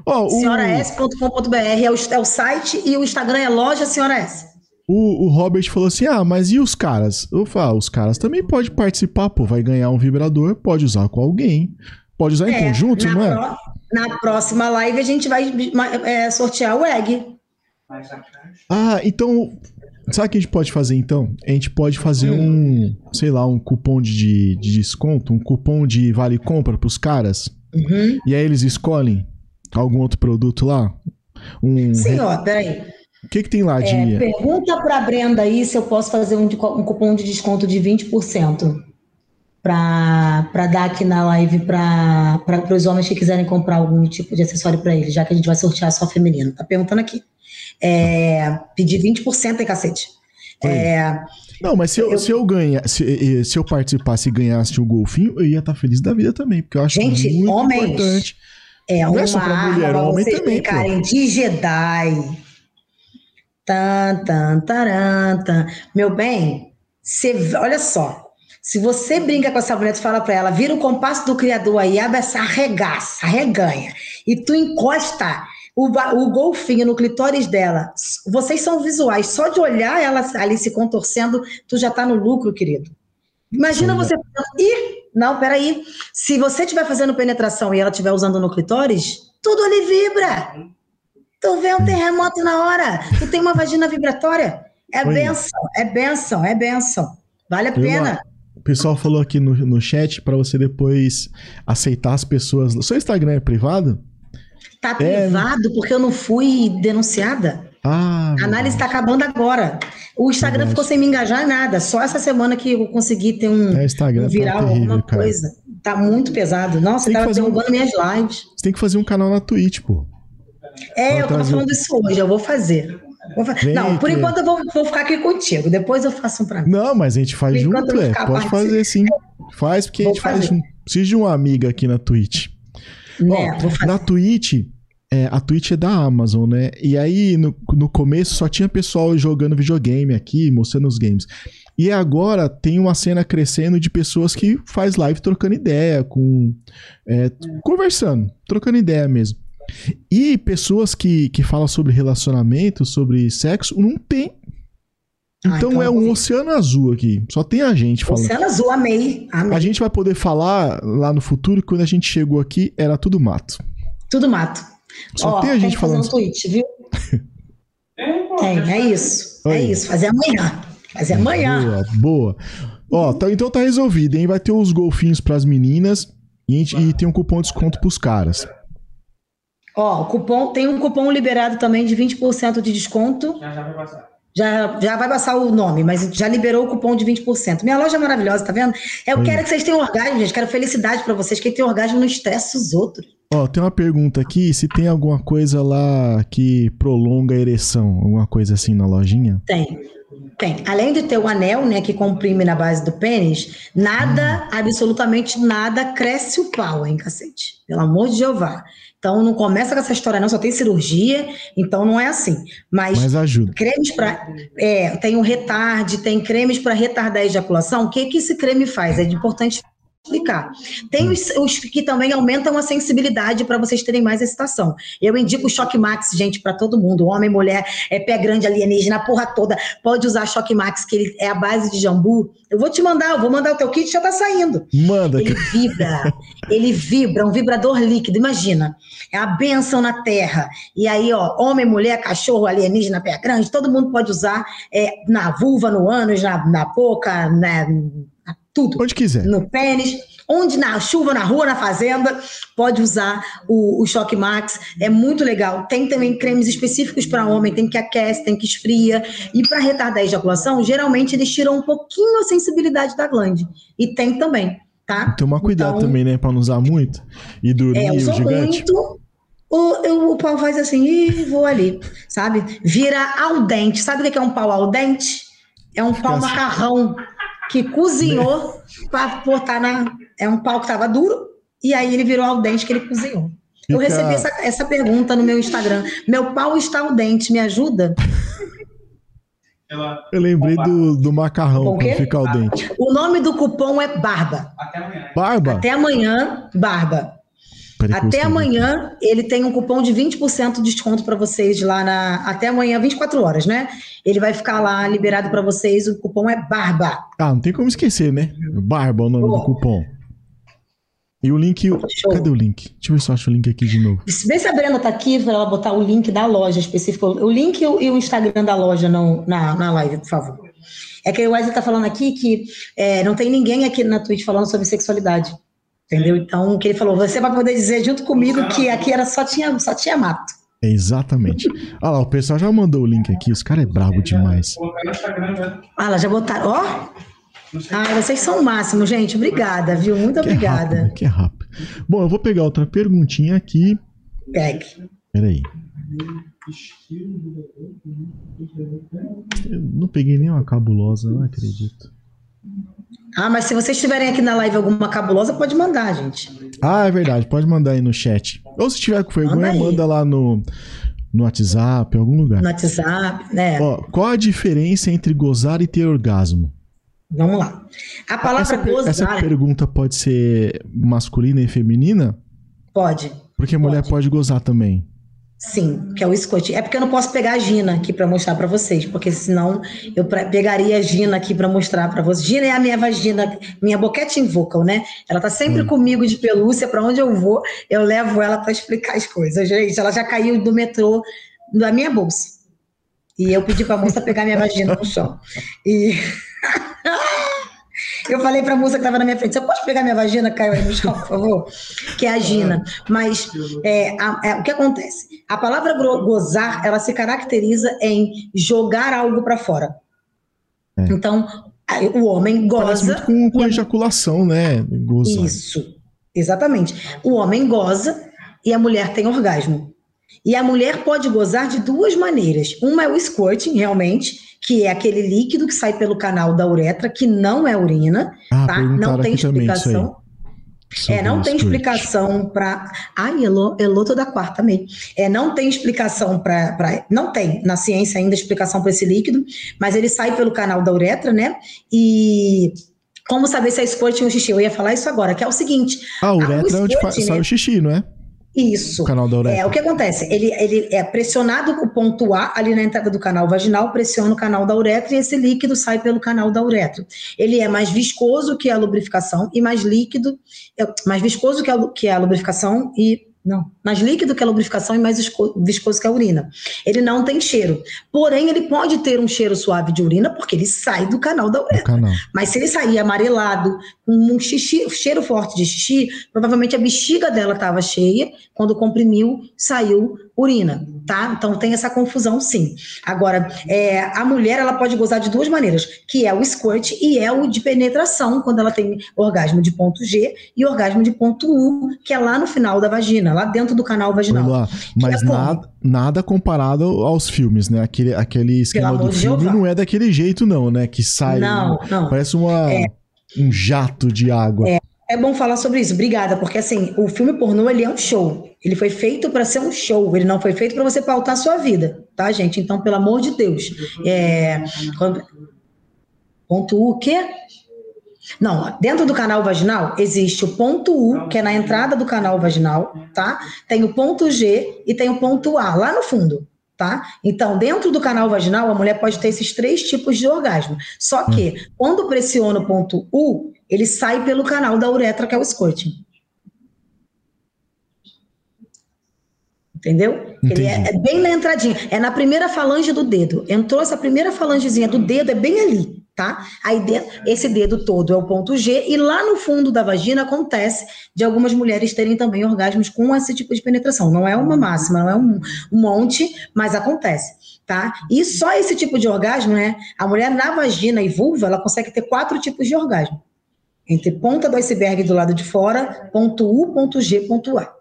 Ó, o, senhoras.com.br é o, é o site e o Instagram é loja Senhora S. o, o Robert falou assim: ah, mas e os caras? Eu falo, ah, os caras também podem participar, pô. Vai ganhar um vibrador, pode usar com alguém. Pode usar em É, conjunto, na, não é? pró- na próxima live a gente vai é, sortear o egg. Ah, então. Sabe o que a gente pode fazer então? A gente pode fazer um, sei lá, um cupom de, de desconto, um cupom de vale compra pros caras. Uhum. E aí eles escolhem algum outro produto lá. Um, Sim, ó, peraí. O que, que tem lá de. É, pergunta para Brenda aí se eu posso fazer um, um cupom de desconto de 20% para dar aqui na live para os homens que quiserem comprar algum tipo de acessório para eles, já que a gente vai sortear só feminino. Tá perguntando aqui. É, pedir 20% aí, cacete. É, Não, mas se eu, Eu- se eu ganhar, se, se eu participasse e ganhasse o golfinho, eu ia estar feliz da vida também, porque eu acho Gente, muito homens, importante. É Não é uma só pra mulher, homem vocês também, pô. brincarem de Jedi. Tan, tan, taran, tan. Meu bem, você, olha só. Se você brinca com essa mulher, tu fala pra ela, vira o compasso do criador aí, abre essa arregaça, arreganha, e tu encosta o, o golfinho no clitóris dela. Vocês são visuais, só de olhar ela ali se contorcendo, tu já tá no lucro, querido. Imagina Sim. você. Ih, não, peraí. Se você estiver fazendo penetração e ela estiver usando no clitóris, tudo ali vibra. Tu vê um terremoto na hora. Tu tem uma vagina vibratória. É Oi. benção, é benção, é benção. Vale a pena. O pessoal falou aqui no, no chat pra você depois aceitar as pessoas. Seu Instagram é privado? Tá É. privado porque eu não fui denunciada. Ah. A análise está acabando agora. O Instagram Verdade. ficou sem me engajar em nada. Só essa semana que eu consegui ter um, É, o um tá viral, terrível, alguma cara. coisa. Tá muito pesado. Nossa, tava fazer um- derrubando minhas lives. Você tem que fazer um canal na Twitch, pô. É, eu tava trazer- falando isso hoje, eu vou fazer. Vou fa- não, por enquanto eu vou, vou ficar aqui contigo. Depois eu faço um pra mim. Não, mas a gente faz Por junto, é. Pode a fazer sim. Faz, porque a Vou gente faz fazer. junto. Preciso de uma amiga aqui na Twitch. Né? Ó, na Twitch, é, a Twitch é da Amazon, né? E aí, no, no começo, só tinha pessoal jogando videogame aqui, mostrando os games. E agora tem uma cena crescendo de pessoas que faz live trocando ideia, com é, conversando, trocando ideia mesmo. E pessoas que, que falam sobre relacionamento, sobre sexo, não tem. Ah, Então, então é eu um oceano azul aqui. Só tem a gente falando. Oceano Azul, amei. amei. A gente vai poder falar lá no futuro que quando a gente chegou aqui era tudo mato. Tudo mato. Só Ó, tem a gente fazer falando. um tweet, viu? Tem, Tem, tem é isso. É Oi. isso. Fazer amanhã. Fazer amanhã. Boa, boa. Ó, tá- então tá resolvido, hein? Vai ter os golfinhos pras meninas e, e tem um cupom de desconto pros caras. Ó, o cupom, tem um cupom liberado também de 20% de desconto. Já já vai passar. Já, já vai passar o nome, mas já liberou o cupom de 20%. Minha loja é maravilhosa, tá vendo? Eu Oi. quero que vocês tenham orgasmo, gente. Quero felicidade pra vocês. Quem tem orgasmo não estressa os outros. Ó, tem uma pergunta aqui, se tem alguma coisa lá que prolonga a ereção, alguma coisa assim na lojinha? Tem. Tem. Além de ter o anel, né, que comprime na base do pênis, nada, absolutamente nada, cresce o pau, hein, cacete? Pelo amor de Jeová. Então não começa com essa história, não, só tem cirurgia, então não é assim. Mas, Mas ajuda. cremes para. É, tem o retarde, tem cremes para retardar a ejaculação. O que, que esse creme faz? É importante explicar. Tem os, os que também aumentam a sensibilidade para vocês terem mais excitação. Eu indico o Choque Max, gente, para todo mundo. Homem, mulher, é pé grande, alienígena, porra toda. Pode usar Choque Max, que ele é a base de jambu. Eu vou te mandar, eu vou mandar o teu kit, já tá saindo. Manda. Ele vibra, ele vibra, um vibrador líquido, imagina. É a benção na terra. E aí, ó, homem, mulher, cachorro, alienígena, pé grande, todo mundo pode usar é, na vulva, no ânus, na, na boca, na- tudo. Onde quiser. No pênis, onde na chuva, na rua, na fazenda, pode usar o, o Choque Max. É muito legal. Tem também cremes específicos para homem, tem que aquece, tem que esfria. E para retardar a ejaculação, geralmente eles tiram um pouquinho a sensibilidade da glande. E tem também, tá? Tomar cuidado Então, também, né? Pra não usar muito. E dormir É, o usou gigante. muito. O, eu- o pau faz assim, e vou ali, sabe? Vira ao dente. Sabe o que é um pau ao dente? É um pau Fica assim. macarrão que cozinhou para botar na. É um pau que tava duro e aí ele virou ao dente que ele cozinhou. Eu Fica- recebi essa, essa pergunta no meu Instagram. Meu pau está ao dente, me ajuda? Eu lembrei do, do macarrão O quando fica o dente. O nome do cupom é Barba. Até amanhã. Barba? Até amanhã, Barba. Até amanhã, ele tem um cupom de 20% de desconto para vocês lá na. Até amanhã, 24 horas, né? Ele vai ficar lá liberado para vocês. O cupom é BARBA. Ah, não tem como esquecer, né? Barba é o nome do cupom. E o link. Show. Cadê o link? Deixa eu ver se eu acho o link aqui de novo. Vê se a Brenda tá aqui para ela botar o link da loja específico. O link e o, Instagram da loja no- na, na live, por favor. É que o Wesley tá falando aqui que é, não tem ninguém aqui na Twitch falando sobre sexualidade. Entendeu? Então, que ele falou, você vai poder dizer junto comigo que aqui era só tinha, só tinha mato. É exatamente. Olha lá, o pessoal já mandou o link aqui. Os caras é brabo demais. Né? Ah, ela já botaram. Ó. Ai, vocês são o máximo, gente. Obrigada, viu? Muito Que é obrigada. rápido, que é rápido. Bom, eu vou pegar outra perguntinha aqui. Pegue. Peraí. Eu não peguei nenhuma cabulosa, não acredito. Ah, mas se vocês tiverem aqui na live alguma cabulosa, pode mandar, gente. Ah, é verdade. Pode mandar aí no chat. Ou se tiver com vergonha, Manda manda lá no, no WhatsApp, em algum lugar. No WhatsApp, né? Ó, qual a diferença entre gozar e ter orgasmo? Vamos lá. A palavra essa, gozar essa pergunta pode ser masculina e feminina? pode. Porque a mulher Pode. pode gozar também. Sim, que é o Scott. É porque eu não posso pegar a Gina aqui pra mostrar pra vocês, porque senão eu pegaria a Gina aqui pra mostrar pra vocês. Gina é a minha vagina, minha boquete vocal, né? Ela tá sempre Hum. comigo de pelúcia, pra onde eu vou, eu levo ela pra explicar as coisas. Gente, ela já caiu do metrô da minha bolsa. E eu pedi pra moça pegar minha vagina no chão. E eu falei pra moça que tava na minha frente: você pode pegar minha vagina, caiu aí no chão, por favor? Que é a Gina. Mas é, a- é, o que acontece? A palavra gozar, ela se caracteriza em jogar algo pra fora. É. Então, o homem Parece goza. muito com, com a- ejaculação, né? Gozar. Isso, exatamente. O homem goza e a mulher tem orgasmo. E a mulher pode gozar de duas maneiras. Uma é o squirting, realmente, que é aquele líquido que sai pelo canal da uretra, que não é urina, Ah, tá? Não tem também explicação. É, sobre não tem explicação para. Ai, Elô, Elô toda quarta meio. É, não tem explicação para. Não tem na ciência ainda explicação para esse líquido, mas ele sai pelo canal da uretra, né? E como saber se é squirt ou xixi? Eu ia falar isso agora, que é o seguinte: o uretra é onde sai né? o xixi, não é? Isso. O canal da uretra. É, o que acontece? Ele, ele é pressionado com o ponto A ali na entrada do canal vaginal, pressiona o canal da uretra e esse líquido sai pelo canal da uretra. Ele é mais viscoso que a lubrificação e mais líquido, é, mais viscoso que a, que a lubrificação e não, mais líquido que a lubrificação e mais visco- viscoso que a urina. Ele não tem cheiro. Porém, ele pode ter um cheiro suave de urina porque ele sai do canal da uretra. Canal. Mas se ele sair amarelado, com um xixi, cheiro forte de xixi, provavelmente a bexiga dela estava cheia, quando comprimiu, saiu urina, tá? Então tem essa confusão, sim. Agora, é, a mulher, ela pode gozar de duas maneiras, que é o squirt e é o de penetração, quando ela tem orgasmo de ponto G e orgasmo de ponto U, que é lá no final da vagina, lá dentro do canal vaginal. Lá. Mas é nada, nada comparado aos filmes, né? Aquele, aquele esquema do filme não é daquele jeito, não, né? Que sai. Não, não. Parece uma, um jato de água. É bom falar sobre isso, obrigada, porque assim, o filme pornô ele é um show. Ele foi feito para ser um show, ele não foi feito para você pautar a sua vida, tá, gente? Então, pelo amor de Deus. É, quando- Ponto U, o quê? Não, dentro do canal vaginal existe o ponto U, que é na entrada do canal vaginal, tá? Tem o ponto G e tem o ponto A, lá no fundo, tá? Então, dentro do canal vaginal, a mulher pode ter esses três tipos de orgasmo. Só que, quando pressiona o ponto U, ele sai pelo canal da uretra, que é o squirting. Entendeu? Ele é, é bem na entradinha. É na primeira falange do dedo. Entrou essa primeira falangezinha do dedo, é bem ali, tá? Aí dentro, esse dedo todo é o ponto G, e lá no fundo da vagina acontece de algumas mulheres terem também orgasmos com esse tipo de penetração. Não é uma máxima, não é um, um monte, mas acontece, tá? E só esse tipo de orgasmo, né? A mulher na vagina e vulva, ela consegue ter quatro tipos de orgasmo. Entre ponta do iceberg do lado de fora, ponto U, ponto G, ponto A.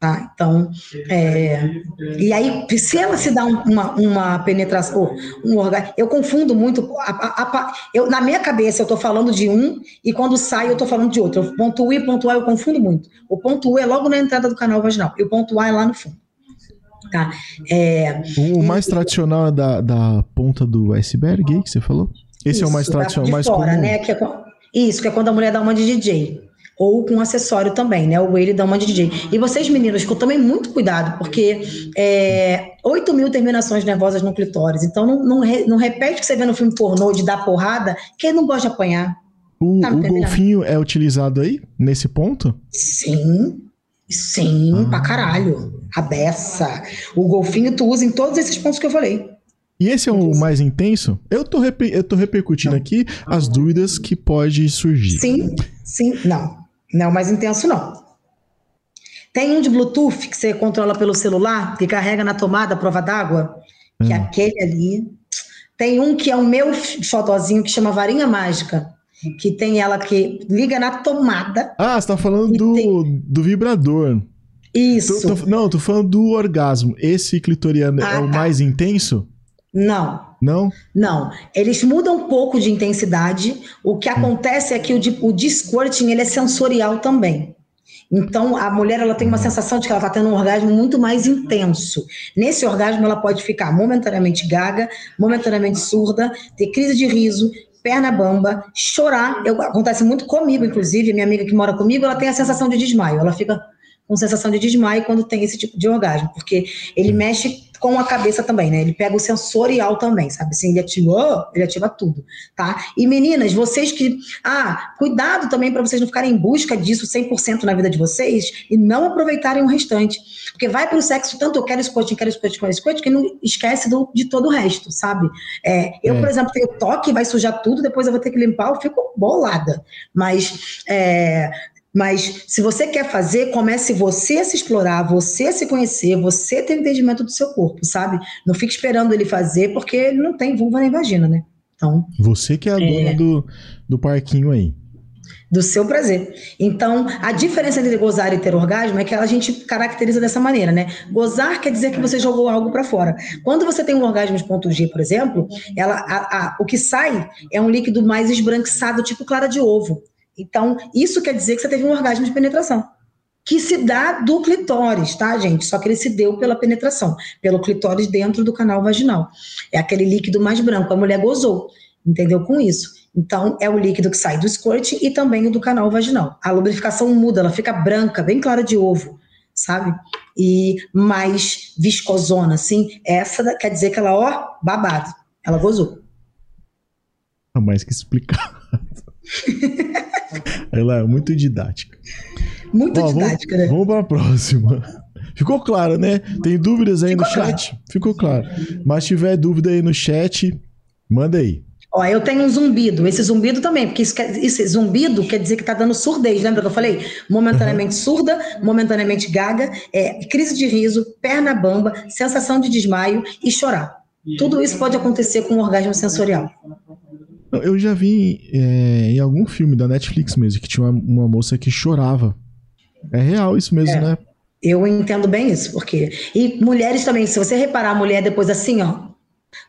Tá? Então, é, e aí, se ela se dá uma, uma penetração, um orgasmo, eu confundo muito, a, a, a, eu, na minha cabeça eu estou falando de um, e quando sai eu estou falando de outro. O ponto U e ponto A eu confundo muito. O ponto U é logo na entrada do canal vaginal, e o ponto A é lá no fundo. Tá? É, o, mais e, tradicional é da, da ponta do iceberg, que você falou? Esse isso, é o mais tradicional, mais fora, comum. Né, que é, isso, que é quando a mulher dá uma de DJ ou com acessório também, né? O ele dá uma de DJ. E vocês, meninos, tomem muito cuidado, porque é, 8 mil terminações nervosas no clitóris. Então, não, não, re, não repete o que você vê no filme pornô de dar porrada, quem não gosta de apanhar. O, tá o golfinho é utilizado aí, nesse ponto? Sim, sim, ah. pra caralho. A beça. O golfinho tu usa em todos esses pontos que eu falei. E esse é o mais intenso? Eu tô, eu tô repercutindo não. aqui as dúvidas que pode surgir. Sim, sim, não. Não é o mais intenso, não. Tem um de Bluetooth que você controla pelo celular, que carrega na tomada a prova d'água, que é hum. aquele ali. Tem um que é o meu xodozinho, que chama Varinha Mágica, que tem ela que liga na tomada. Ah, você tá falando do, tem... do vibrador. Isso. Tô, tô, não, tô falando do orgasmo. Esse clitoriano ah, é o tá. mais intenso? Não. Não? Não. Eles mudam um pouco de intensidade. O que acontece é que o, o disquirting ele é sensorial também. Então, a mulher ela tem uma sensação de que ela está tendo um orgasmo muito mais intenso. Nesse orgasmo, ela pode ficar momentaneamente gaga, momentaneamente surda, ter crise de riso, perna bamba, chorar. Eu, acontece muito comigo, inclusive, minha amiga que mora comigo, ela tem a sensação de desmaio. Ela fica com sensação de desmaio quando tem esse tipo de orgasmo, porque ele mexe com a cabeça também, né? Ele pega o sensorial também, sabe? Assim, ele ativa, ele ativa tudo, tá? E meninas, vocês que. Ah, cuidado também para vocês não ficarem em busca disso 100% na vida de vocês e não aproveitarem o restante. Porque vai pro sexo tanto eu quero squat, quero squat, quero squat, que não esquece do, de todo o resto, sabe? É, eu, é. por exemplo, tenho toque, vai sujar tudo, depois eu vou ter que limpar, eu fico bolada. Mas é, mas se você quer fazer, comece você a se explorar, você a se conhecer, você ter entendimento do seu corpo, sabe? Não fique esperando ele fazer, porque ele não tem vulva nem vagina, né? Então. Você que é a dona é... do, do parquinho aí. Do seu prazer. Então, a diferença entre gozar e ter orgasmo é que a gente caracteriza dessa maneira, né? Gozar quer dizer que você jogou algo para fora. Quando você tem um orgasmo de ponto G, por exemplo, ela, a, a, o que sai é um líquido mais esbranquiçado, tipo clara de ovo. Então, isso quer dizer que você teve um orgasmo de penetração. Que se dá do clitóris, tá, gente? Só que ele se deu pela penetração, pelo clitóris dentro do canal vaginal. É aquele líquido mais branco. A mulher gozou, entendeu? Com isso. Então, é o líquido que sai do squirt e também o do canal vaginal. A lubrificação muda, ela fica branca, bem clara de ovo, sabe? E mais viscosona, assim. Essa quer dizer que ela, ó, babado. Ela gozou. Mais que explicar. Ela é muito didática. Muito Ó, didática, vamos, né? Vamos para a próxima. Ficou claro, né? Tem dúvidas aí Ficou no claro. chat? Ficou claro. Mas se tiver dúvida aí no chat, manda aí. Ó, eu tenho um zumbido, esse zumbido também, porque isso quer, esse zumbido quer dizer que tá dando surdez, lembra que eu falei? Momentaneamente uhum. surda, momentaneamente gaga, é, crise de riso, perna bamba, sensação de desmaio e chorar. Tudo isso pode acontecer com um orgasmo sensorial. Eu já vi é, em algum filme da Netflix mesmo que tinha uma, uma moça que chorava. É real isso mesmo, é, né? Eu entendo bem isso, porque. E mulheres também, se você reparar a mulher depois assim, ó,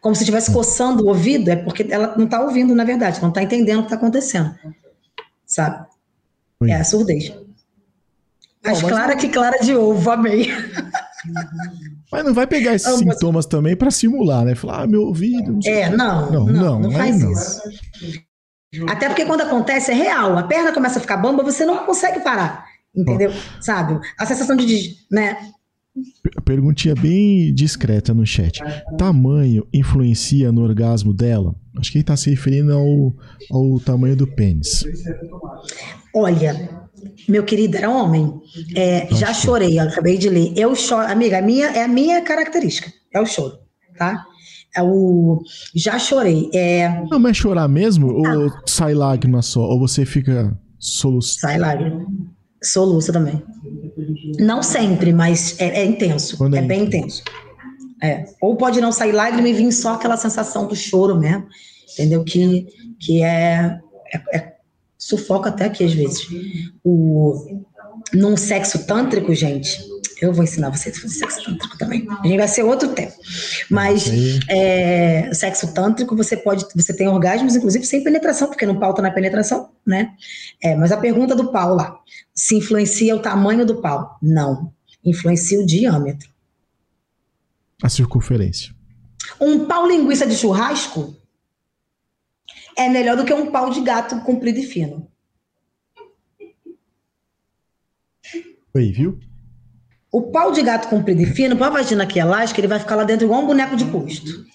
como se estivesse coçando o ouvido, é porque ela não está ouvindo, na verdade, não está entendendo o que está acontecendo. Sabe? Oi. É a surdez. Mas, mas clara que clara de ovo, amei. Mas não vai pegar esses sintomas também para simular, né? Falar, ah, meu ouvido. Não é, não, não, não, não, faz não. isso. Até porque quando acontece é real. A perna começa a ficar bamba, você não consegue parar. Entendeu? Bom. Sabe? A sensação de, né? Perguntinha bem discreta no chat. Tamanho influencia no orgasmo dela? Acho que ele está se referindo ao, ao tamanho do pênis. Olha, meu querido, era homem. É, já chorei, acabei de ler. Eu choro, amiga, a minha, é a minha característica, é o choro, tá? É o já chorei. É, Não, mas é chorar mesmo? Ou sai lágrima só? Ou você fica soluçando? sai lágrima. Soluça também. Não sempre, mas é, é intenso. Quando é é bem intenso. É. Ou pode não sair lágrima e vir só aquela sensação do choro mesmo. Entendeu? Que, que é, é- é- sufoca até aqui às vezes. O, num sexo tântrico, gente, eu vou ensinar vocês a fazer sexo tântrico também. A gente vai ser outro tempo. Mas é, sexo tântrico, você pode, você tem orgasmos, inclusive, sem penetração, porque não pauta na penetração, né? É, mas a pergunta do pau lá, se influencia o tamanho do pau? Não. Influencia o diâmetro. A circunferência. Um pau linguiça de churrasco é melhor do que um pau de gato comprido e fino. Aí, viu? O pau de gato comprido e fino, para a vagina que é elástica, ele vai ficar lá dentro igual um boneco de posto.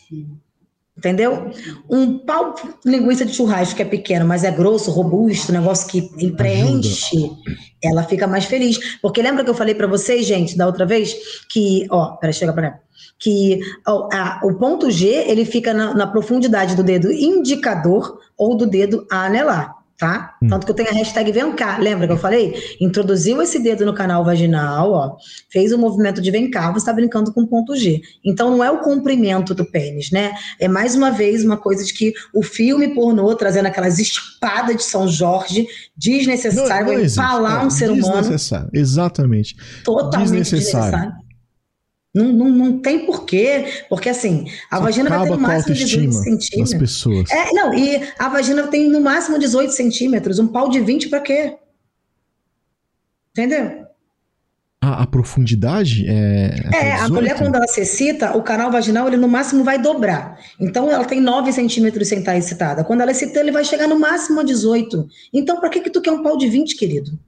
Entendeu? Um pau linguiça de churrasco que é pequeno, mas é grosso, robusto, negócio que preenche, ela fica mais feliz. Porque lembra que eu falei para vocês, gente, da outra vez, que, ó, peraí, chega para. Que ó, a- o ponto G, ele fica na, na profundidade do dedo indicador ou do dedo anelar, tá? Hum. Tanto que eu tenho a hashtag vem cá, lembra que eu falei? Introduziu esse dedo no canal vaginal, ó, fez o movimento de vem cá, você está brincando com o ponto G. Então não é o comprimento do pênis, né? É mais uma vez uma coisa de que o filme pornô trazendo aquelas espadas de São Jorge desnecessário, vai existe. empalar É, um ser humano Desnecessário. Exatamente. totalmente desnecessário. desnecessário. Não, não, não tem porquê, porque assim, a vagina vai ter no máximo 18 autoestima das centímetros. pessoas. É, não, e a vagina tem no máximo 18 centímetros, um pau de 20 pra quê? Entendeu? A, a profundidade é. até É, a 18? mulher, quando ela se excita, o canal vaginal, ele no máximo vai dobrar. Então, ela tem 9 centímetros sem estar excitada. Quando ela excita, ele vai chegar no máximo a 18. Então, pra que que tu quer um pau de 20, querido?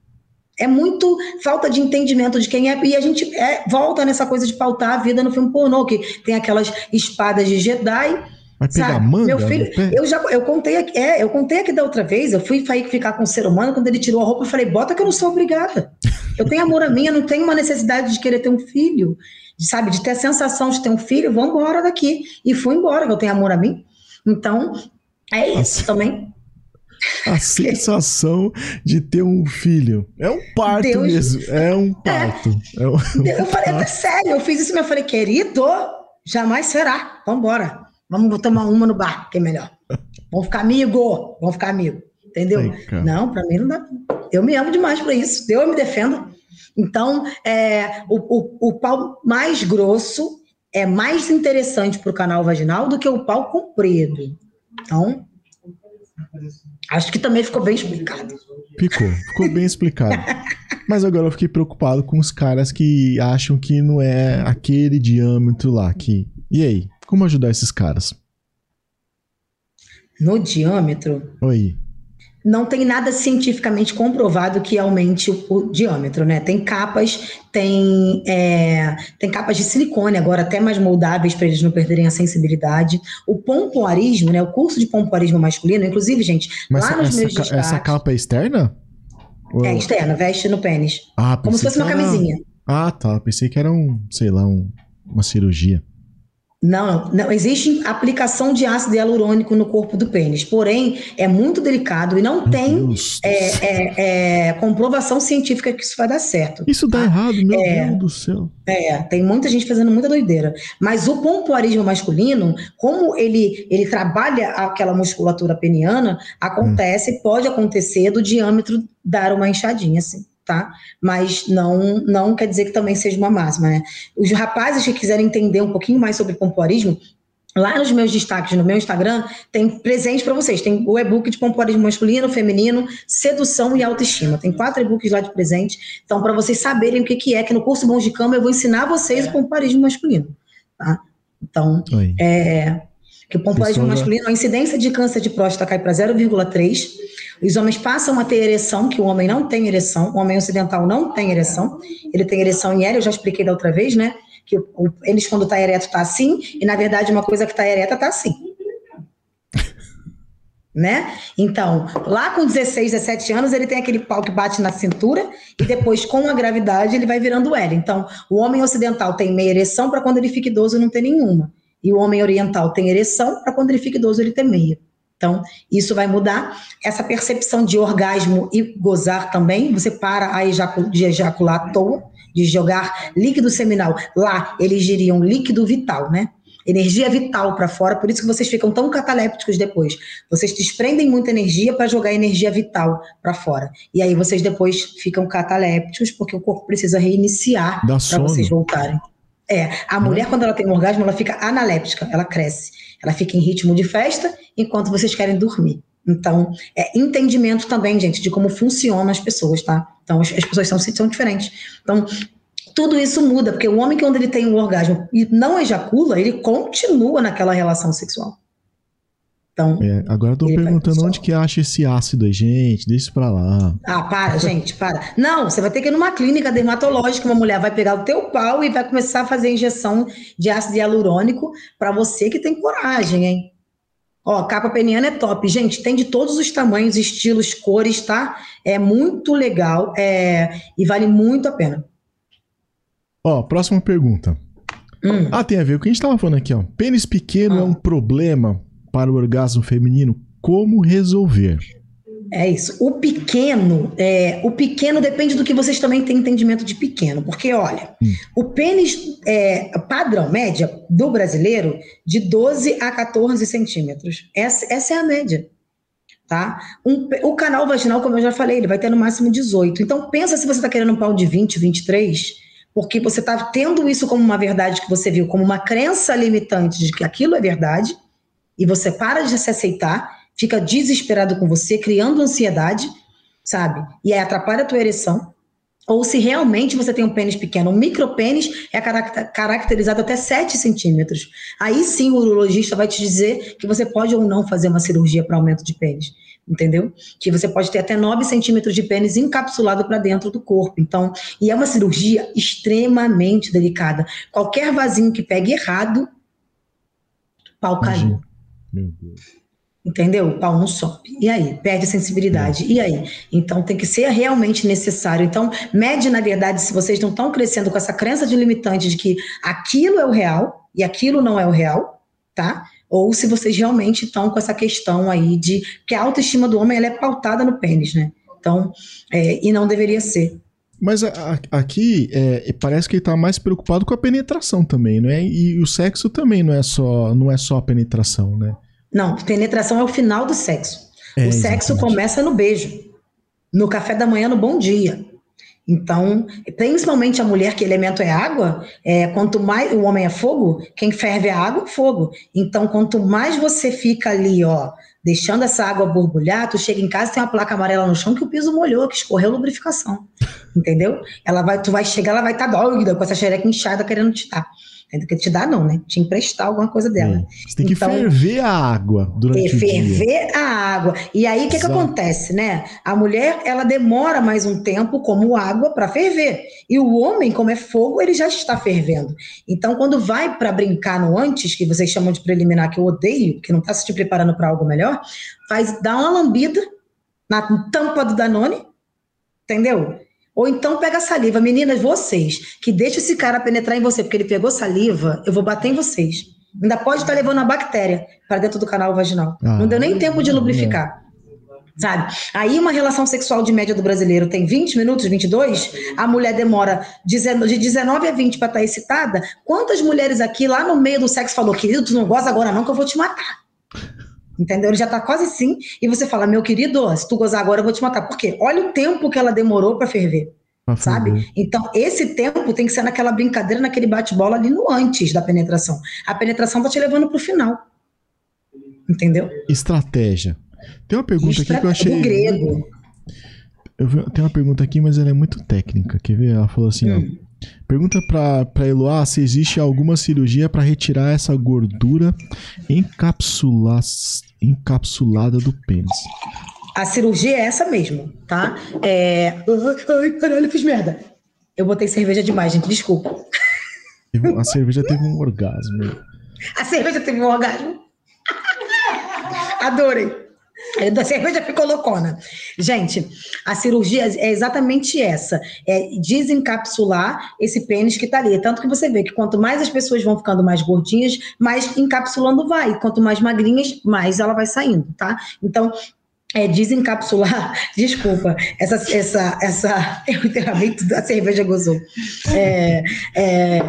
É muito falta de entendimento de quem é. E a gente é, volta nessa coisa de pautar a vida no filme pornô, que tem aquelas espadas de Jedi. Vai pegar sabe? manga? Meu filho, eu já eu contei aqui, é, eu contei aqui da outra vez, eu fui ficar com o ser humano, quando ele tirou a roupa, eu falei, bota que eu não sou obrigada. Eu tenho amor a mim, eu não tenho uma necessidade de querer ter um filho, sabe, de ter a sensação de ter um filho, vamos embora daqui. E fui embora, que eu tenho amor a mim. Então, é isso Nossa. também. A sensação de ter um filho. É um parto Deus- mesmo. É um parto. É um- Eu falei até sério, eu fiz isso, mas eu falei, querido, jamais será. Vamos embora. Vamos tomar uma no bar, que é melhor. Vamos ficar amigo, vamos ficar amigo. Entendeu? Ai. Não, pra mim não dá. Eu me amo demais pra isso. Eu me defendo. Então, é, o, o, o pau mais grosso é mais interessante pro canal vaginal do que o pau comprido. Então, acho que também ficou bem explicado. Ficou, ficou bem explicado. Mas agora eu fiquei preocupado com os caras que acham que não é aquele diâmetro lá. Que... E aí? Como ajudar esses caras? No diâmetro, Oi. Não tem nada cientificamente comprovado que aumente o, o diâmetro, né? Tem capas, tem, é, tem capas de silicone agora até mais moldáveis para eles não perderem a sensibilidade. O pompoarismo, né? O curso de pompoarismo masculino, inclusive, gente, Mas lá essa, nos meus ca- destaques, essa capa é externa? Ou- é externa, veste no pênis, Ah, como se fosse uma que era- camisinha. Ah, tá. Pensei que era um, sei lá, um- uma cirurgia. Não, não, existe aplicação de ácido hialurônico no corpo do pênis, porém é muito delicado e não Meu tem é, é, é, comprovação científica que isso vai dar certo. Isso dá tá? errado, meu É. Deus do céu. É, tem muita gente fazendo muita doideira. Mas o pompoarismo masculino, como ele, ele trabalha aquela musculatura peniana, acontece, pode acontecer do diâmetro dar uma inchadinha, assim, tá? Mas não, não quer dizer que também seja uma máxima, né? Os rapazes que quiserem entender um pouquinho mais sobre pompoarismo, Lá nos meus destaques, no meu Instagram, tem presente para vocês. Tem o e-book de pompoarismo masculino, feminino, sedução e autoestima. Tem quatro e-books lá de presente. Então, para vocês saberem o que, que é, que no curso Bons de Cama eu vou ensinar vocês o pompoarismo masculino. Tá? Então, Oi. é, que o pompoarismo Pessoal já- masculino, a incidência de câncer de próstata cai para 0,3. Os homens passam a ter ereção, que o homem não tem ereção. O homem ocidental não tem ereção. Ele tem ereção em L, eu já expliquei da outra vez, né? Que o, pênis, quando está ereto, está assim. E, na verdade, uma coisa que está ereta está assim. né? Então, lá com 16, 17 anos, ele tem aquele pau que bate na cintura e depois, com a gravidade, ele vai virando L. Então, o homem ocidental tem meia ereção para quando ele fica idoso não ter nenhuma. E o homem oriental tem ereção, para quando ele fica idoso ele tem meia. Então, isso vai mudar. Essa percepção de orgasmo e gozar também, você para a de ejacular à toa, de jogar líquido seminal. Lá, eles diriam líquido vital, né? Energia vital para fora, por isso que vocês ficam tão catalépticos depois. Vocês desprendem muita energia para jogar energia vital para fora. E aí vocês depois ficam catalépticos, porque o corpo precisa reiniciar para vocês voltarem. É, a mulher, quando ela tem um orgasmo, ela fica analéptica, ela cresce. Ela fica em ritmo de festa enquanto vocês querem dormir. Então, é entendimento também, gente, de como funcionam as pessoas, tá? Então, as, as pessoas são, são diferentes. Então, tudo isso muda, porque o homem, quando ele tem um orgasmo e não ejacula, ele continua naquela relação sexual. Então, É, agora eu tô perguntando onde que acha esse ácido aí, gente. Deixa isso pra lá. ah, para, gente, para. Não, você vai ter que ir numa clínica dermatológica, uma mulher vai pegar o teu pau e vai começar a fazer injeção de ácido hialurônico para você que tem coragem, hein? Ó, capa peniana é top. Gente, tem de todos os tamanhos, estilos, cores, tá? É muito legal é, e vale muito a pena. Ó, próxima pergunta. Hum. Ah, tem a ver com o que a gente tava falando aqui, ó. Pênis pequeno Ah. é um problema para o orgasmo feminino. Como resolver? É isso. O pequeno, é, o pequeno depende do que vocês também têm entendimento de pequeno, porque olha, Hum. o pênis é, padrão média do brasileiro de 12 a 14 centímetros. Essa, essa é a média. Tá? Um o canal vaginal, como eu já falei, ele vai ter no máximo 18. Então pensa se você está querendo um pau de 20, 23, porque você está tendo isso como uma verdade que você viu, como uma crença limitante de que aquilo é verdade, e você para de se aceitar, fica desesperado com você, criando ansiedade, sabe? E aí atrapalha a tua ereção. Ou se realmente você tem um pênis pequeno, um micropênis é caracter- caracterizado até 7 centímetros. Aí sim o urologista vai te dizer que você pode ou não fazer uma cirurgia para aumento de pênis. Entendeu? Que você pode ter até 9 centímetros de pênis encapsulado para dentro do corpo. Então, e é uma cirurgia extremamente delicada. Qualquer vasinho que pegue errado, pau caiu. Entendeu? O pau não sobe. E aí? Perde a sensibilidade. E aí? Então tem que ser realmente necessário. Então, mede, na verdade, se vocês não estão crescendo com essa crença de limitante de que aquilo é o real e aquilo não é o real, tá? Ou se vocês realmente estão com essa questão aí de que a autoestima do homem ela é pautada no pênis, né? Então, é, e não deveria ser. Mas a- a- aqui é, parece que ele tá mais preocupado com a penetração também, não é? E o sexo também não é só, não é só a penetração, né? Não, penetração é o final do sexo. É, o sexo exatamente. começa no beijo, no café da manhã, no bom dia. Então, principalmente a mulher, que elemento é água, é, quanto mais o homem é fogo, quem ferve é água, fogo. Então, quanto mais você fica ali, ó, deixando essa água borbulhar, tu chega em casa tem uma placa amarela no chão que o piso molhou, que escorreu lubrificação. Entendeu? Ela vai, tu vai chegar, ela vai estar doida com essa xereca inchada querendo te dar. Quer te dar, não, né? Te emprestar alguma coisa dela. É. Você tem que Então- ferver a água durante É, o dia. ferver a água. E aí, o que, que acontece, né? A mulher, ela demora mais um tempo como água para ferver. E o homem, como é fogo, ele já está fervendo. Então, quando vai para brincar no antes, que vocês chamam de preliminar, que eu odeio, que não está se te preparando para algo melhor, faz dá uma lambida na tampa do Danone, entendeu? Ou então pega saliva. Meninas, vocês que deixam esse cara penetrar em você porque ele pegou saliva, eu vou bater em vocês. Ainda pode estar levando a bactéria para dentro do canal vaginal. Ah, não deu nem tempo de lubrificar. Sabe? Aí uma relação sexual de média do brasileiro tem 20 minutos, 22, a mulher demora de 19 a 20 para estar excitada. Quantas mulheres aqui lá no meio do sexo falou, querido, tu não goza agora não que eu vou te matar. Entendeu? Ele já tá quase assim. E você fala, meu querido, se tu gozar agora, eu vou te matar. Por quê? Olha o tempo que ela demorou para ferver, Pra sabe? ferver. Então, esse tempo tem que ser naquela brincadeira, naquele bate-bola ali no antes da penetração. A penetração tá te levando pro final. Entendeu? Estratégia. Tem uma pergunta aqui que eu achei. Do grego. Eu tem uma pergunta aqui, mas ela é muito técnica. Quer ver? Ela falou assim: Hum. ó. Pergunta pra, pra Eloá se existe alguma cirurgia pra retirar essa gordura encapsula, encapsulada do pênis. A cirurgia é essa mesmo, tá? É... Ai, caralho, eu fiz merda. Eu botei cerveja demais, gente, desculpa. A cerveja teve um orgasmo. A cerveja teve um orgasmo. Adorei. A cerveja ficou loucona. Gente, a cirurgia é exatamente essa: é desencapsular esse pênis que tá ali. Tanto que você vê que quanto mais as pessoas vão ficando mais gordinhas, mais encapsulando vai. Quanto mais magrinhas, mais ela vai saindo, tá? Então, é, desencapsular, desculpa, essa, essa, essa, eu literalmente da cerveja gozou. É, é,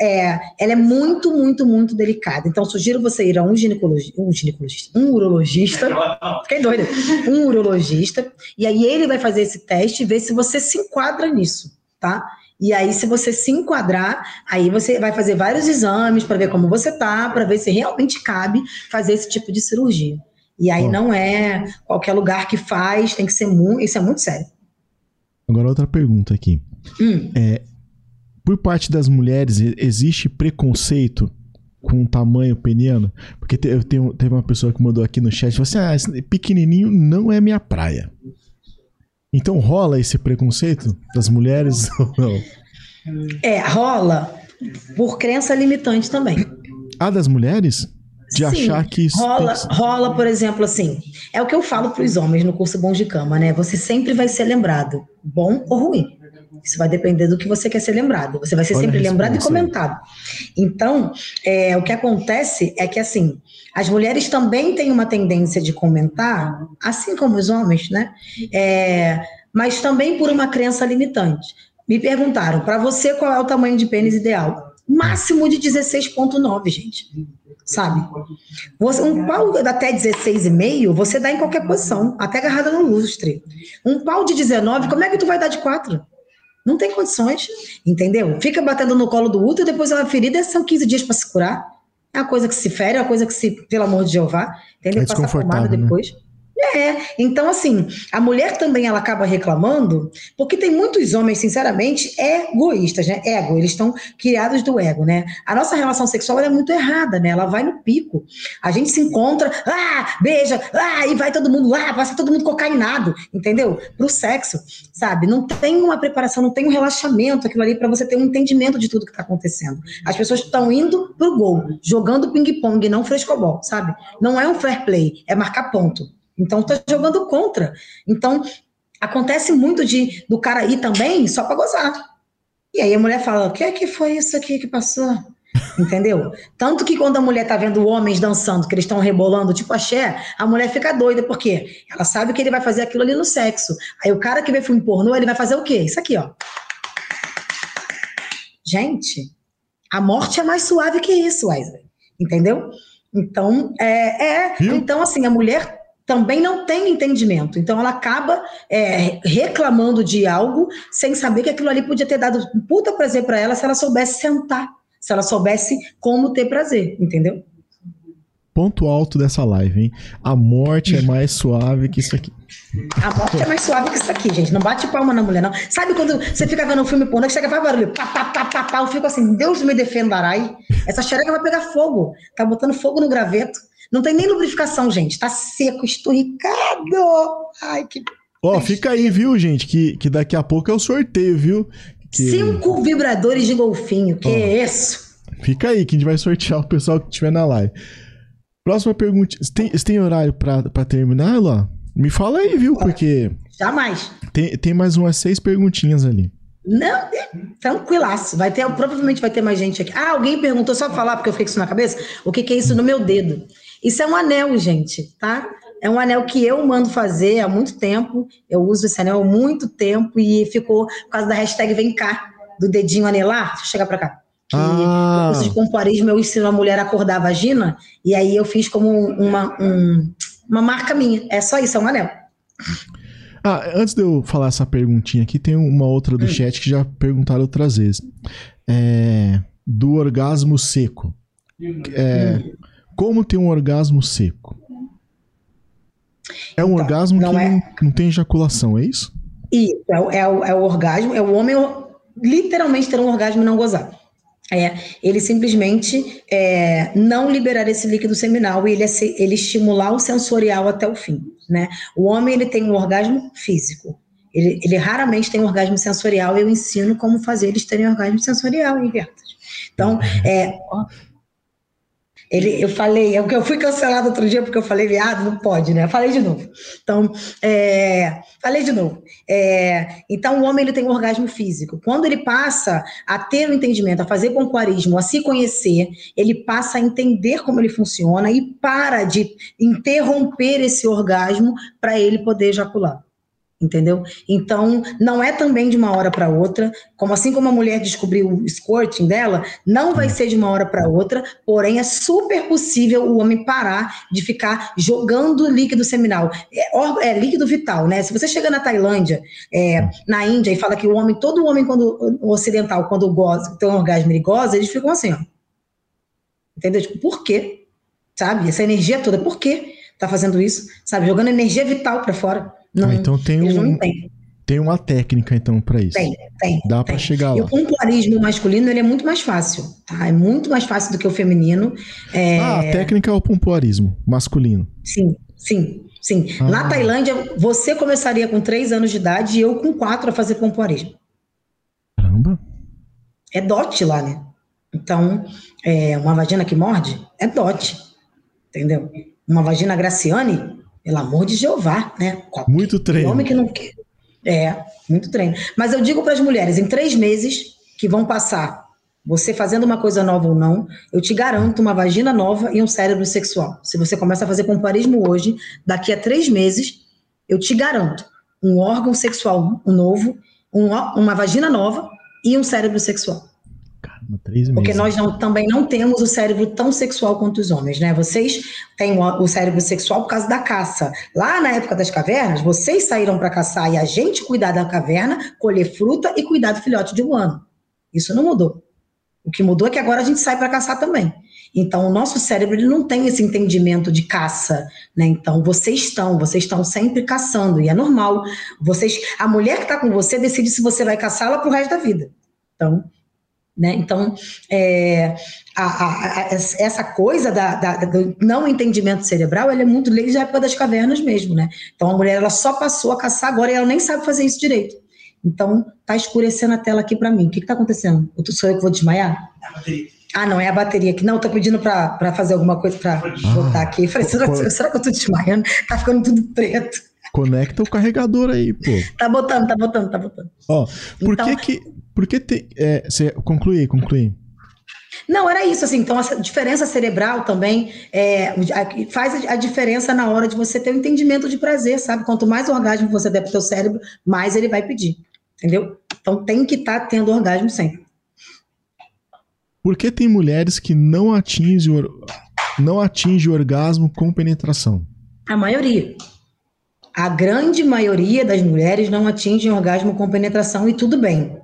é, ela é muito, muito, muito delicada. Então, sugiro você ir a um ginecologista, um ginecologista, um urologista, fiquei doida, um urologista, e aí ele vai fazer esse teste e ver se você se enquadra nisso, tá? E aí, se você se enquadrar, aí você vai fazer vários exames para ver como você tá, para ver se realmente cabe fazer esse tipo de cirurgia. E aí não é qualquer lugar que faz, tem que ser muito, isso é muito sério. Agora outra pergunta aqui. Hum. É, por parte das mulheres, existe preconceito com o tamanho peniano? Porque te, eu tenho, teve uma pessoa que mandou aqui no chat, falou assim, ah, esse pequenininho não é minha praia. Então rola esse preconceito das mulheres ou não? É, rola por crença limitante também. Ah, das mulheres? De Sim, achar que isso rola, tem rola, por exemplo, assim, é o que eu falo para os homens no curso Bom de Cama, né? Você sempre vai ser lembrado, bom ou ruim. Isso vai depender do que você quer ser lembrado. Você vai ser Olha sempre lembrado e comentado. Então, é, o que acontece é que, assim, as mulheres também têm uma tendência de comentar, assim como os homens, né? É, mas também por uma crença limitante. Me perguntaram, para você, qual é o tamanho de pênis ideal? Máximo de 16,9, gente. Sabe? Você- um pau até 16,5, você dá em qualquer posição, até agarrada no lustre. Um pau de 19, como é que tu vai dar de 4? Não tem condições, entendeu? Fica batendo no colo do útero, depois ela ferida, são 15 dias para se curar. É uma coisa que se fere, é uma coisa que se, pelo amor de Jeová, entendeu? É Passa desconfortável, pomada né? É, então assim, a mulher também ela acaba reclamando, porque tem muitos homens, sinceramente, egoístas, né? Ego, eles estão criados do ego, né? A nossa relação sexual é muito errada, né? Ela vai no pico. A gente se encontra, ah, beija, ah, e vai todo mundo lá, passa todo mundo cocainado, entendeu? Pro sexo, sabe? Não tem uma preparação, não tem um relaxamento, aquilo ali, para você ter um entendimento de tudo que tá acontecendo. As pessoas estão indo pro gol, jogando ping-pong, não frescobol, sabe? Não é um fair play, é marcar ponto. Então tá jogando contra. Então acontece muito de do cara ir também só para gozar. E aí a mulher fala: "O que é que foi isso aqui que passou?" Entendeu? Tanto que quando a mulher tá vendo homens dançando, que eles estão rebolando tipo axé, a mulher fica doida, porque ela sabe que ele vai fazer aquilo ali no sexo. Aí o cara que vê filme pornô, ele vai fazer o quê? Isso aqui, ó. Gente, a morte é mais suave que isso, Wesley. Entendeu? Então, é, é então assim, a mulher também não tem entendimento. Então ela acaba é, reclamando de algo sem saber que aquilo ali podia ter dado um puta prazer para ela se ela soubesse sentar, se ela soubesse como ter prazer, entendeu? Ponto alto dessa live, hein? A morte é mais suave que isso aqui. A morte é mais suave que isso aqui, gente. Não bate palma na mulher, não. Sabe quando você fica vendo um filme pornô que chega e faz barulho? Pá, pá, pá, pá, pá. Eu fico assim, Deus me defendarai. Essa xereca vai pegar fogo. Tá botando fogo no graveto. Não tem nem lubrificação, gente. Tá seco, esturricado. Ai, que. Ó, fica aí, viu, gente? Que, que daqui a pouco é o sorteio, viu? Que- Cinco vibradores de golfinho. Que é isso? Fica aí que a gente vai sortear o pessoal que estiver na live. Próxima pergunta. Você tem, você tem horário pra, pra terminar, Lá? Me fala aí, viu? Porque Jamais. tem, tem mais umas seis perguntinhas ali. Não, é tranquilaço. Vai ter, provavelmente vai ter mais gente aqui. Ah, alguém perguntou, só falar, porque eu fiquei com isso na cabeça, o que, que é isso no meu dedo? Isso é um anel, gente, tá? É um anel que eu mando fazer há muito tempo. Eu uso esse anel há muito tempo e ficou por causa da hashtag Vem cá, do dedinho anelar. Deixa eu chegar pra cá. Que Ah. no curso de pompoarismo eu ensino a mulher a acordar a vagina, e aí eu fiz como uma, um- uma marca minha. É só isso, é um anel. Ah, antes de eu falar essa perguntinha aqui, tem uma outra do chat que já perguntaram outras vezes. É, do orgasmo seco. É, como ter um orgasmo seco? É um Então, orgasmo não que é- não, não tem ejaculação, é isso? Isso, é, o- é o, é o orgasmo, é o homem literalmente ter um orgasmo e não gozar. É, ele simplesmente é, não liberar esse líquido seminal e ele, esse- ele estimular o sensorial até o fim, né? O homem, ele tem um orgasmo físico. Ele, ele raramente tem um orgasmo sensorial e eu ensino como fazer eles terem orgasmo sensorial Vertas. Então, é, Ele, eu falei, eu, eu fui cancelado outro dia porque eu falei, viado, não pode, né? Falei de novo. Então, é, falei de novo. É, então, o homem ele tem um orgasmo físico. Quando ele passa a ter o um entendimento, a fazer pompoarismo, a se conhecer, ele passa a entender como ele funciona e para de interromper esse orgasmo para ele poder ejacular entendeu? Então, não é também de uma hora para outra, como assim como a mulher descobriu o squirting dela, não vai ser de uma hora para outra, porém é super possível o homem parar de ficar jogando líquido seminal. É, é líquido vital, né? Se você chega na Tailândia, é, na Índia, e fala que o homem, todo homem quando, o ocidental, quando goza, tem um orgasmo e goza, eles ficam assim, ó. Entendeu? Tipo, por quê? Sabe? Essa energia toda, por quê? Tá fazendo isso? Sabe? Jogando energia vital para fora. Não, ah, então tem um, tem uma técnica então para isso. Tem, tem. Dá para chegar lá. E o pompoarismo masculino ele é muito mais fácil, tá? É muito mais fácil do que o feminino. É... Ah, a técnica é o pompoarismo masculino. Sim, sim, sim. Ah. Na Tailândia, você começaria com 3 anos de idade e eu com 4 a fazer pompoarismo. Caramba. É dote lá, né? Então, é, uma vagina que morde é dote, entendeu? Uma vagina graciane pelo amor de Jeová, né? Qualquer muito treino. Homem que não quer. É, muito treino. Mas eu digo para as mulheres, em três meses que vão passar, você fazendo uma coisa nova ou não, eu te garanto uma vagina nova e um cérebro sexual. Se você começa a fazer pompoarismo hoje, daqui a três meses, eu te garanto um órgão sexual novo, um, uma vagina nova e um cérebro sexual. Porque nós não, também não temos o cérebro tão sexual quanto os homens, né? Vocês têm o, cérebro sexual por causa da caça. Lá na época das cavernas, vocês saíram para caçar e a gente cuidar da caverna, colher fruta e cuidar do filhote de um ano. Isso não mudou. O que mudou é que agora a gente sai para caçar também. Então, o nosso cérebro ele não tem esse entendimento de caça, né? Então, vocês estão, vocês estão sempre caçando e é normal. Vocês, a mulher que está com você decide se você vai caçá-la para o resto da vida. Então, né? Então, é, a, a, a, essa coisa da, da, do não entendimento cerebral ela é muito desde a época das cavernas mesmo. Né? Então, a mulher ela só passou a caçar agora e ela nem sabe fazer isso direito. Então, tá escurecendo a tela aqui para mim. O que, que tá acontecendo? Eu, sou eu que vou desmaiar? É a bateria. Ah, não, é a bateria aqui. Não, tô pedindo para fazer alguma coisa para ah, botar aqui. Eu falei, será, será que eu tô desmaiando? Tá ficando tudo preto. Conecta o carregador aí, pô. Tá botando, tá botando, tá botando. Ó, por então, que que porque tem. É, você concluir, concluir. Não, era isso, assim, então essa diferença cerebral também é, faz a diferença na hora de você ter o um entendimento de prazer, sabe? Quanto mais orgasmo você der pro seu cérebro, mais ele vai pedir, entendeu? Então tem que estar tá tendo orgasmo sempre. Por que tem mulheres que não atingem, não atinge o orgasmo com penetração? A maioria. A grande maioria das mulheres não atinge o orgasmo com penetração e tudo bem.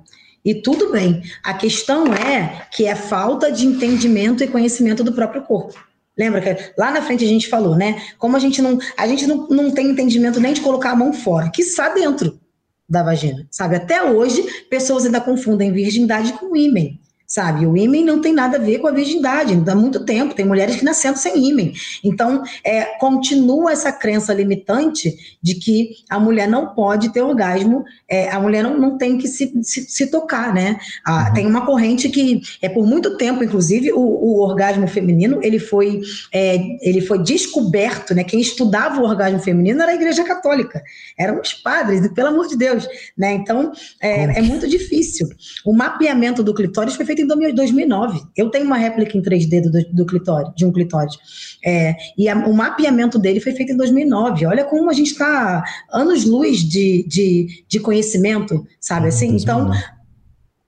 E tudo bem. A questão é que é falta de entendimento e conhecimento do próprio corpo. Lembra que lá na frente a gente falou, né? Como a gente não, a gente não, não tem entendimento nem de colocar a mão fora, que está dentro da vagina, sabe? Até hoje, pessoas ainda confundem virgindade com ímen sabe? O ímen não tem nada a ver com a virgindade, há muito tempo, tem mulheres que nasceram sem ímen. Então, é, continua essa crença limitante de que a mulher não pode ter orgasmo, é, a mulher não, não tem que se, se, se tocar, né? Ah, uhum. Tem uma corrente que, é por muito tempo, inclusive, o, o orgasmo feminino, ele foi, é, ele foi descoberto, né? Quem estudava o orgasmo feminino era a igreja católica, eram os padres, pelo amor de Deus, né? Então, é, é muito difícil. O mapeamento do clitóris foi feito feito em 2009. Eu tenho uma réplica em 3D do, do clitóris, de um clitóris. É, e a, o mapeamento dele foi feito em 2009. Olha como a gente está anos-luz de, de, de conhecimento, sabe assim? Então,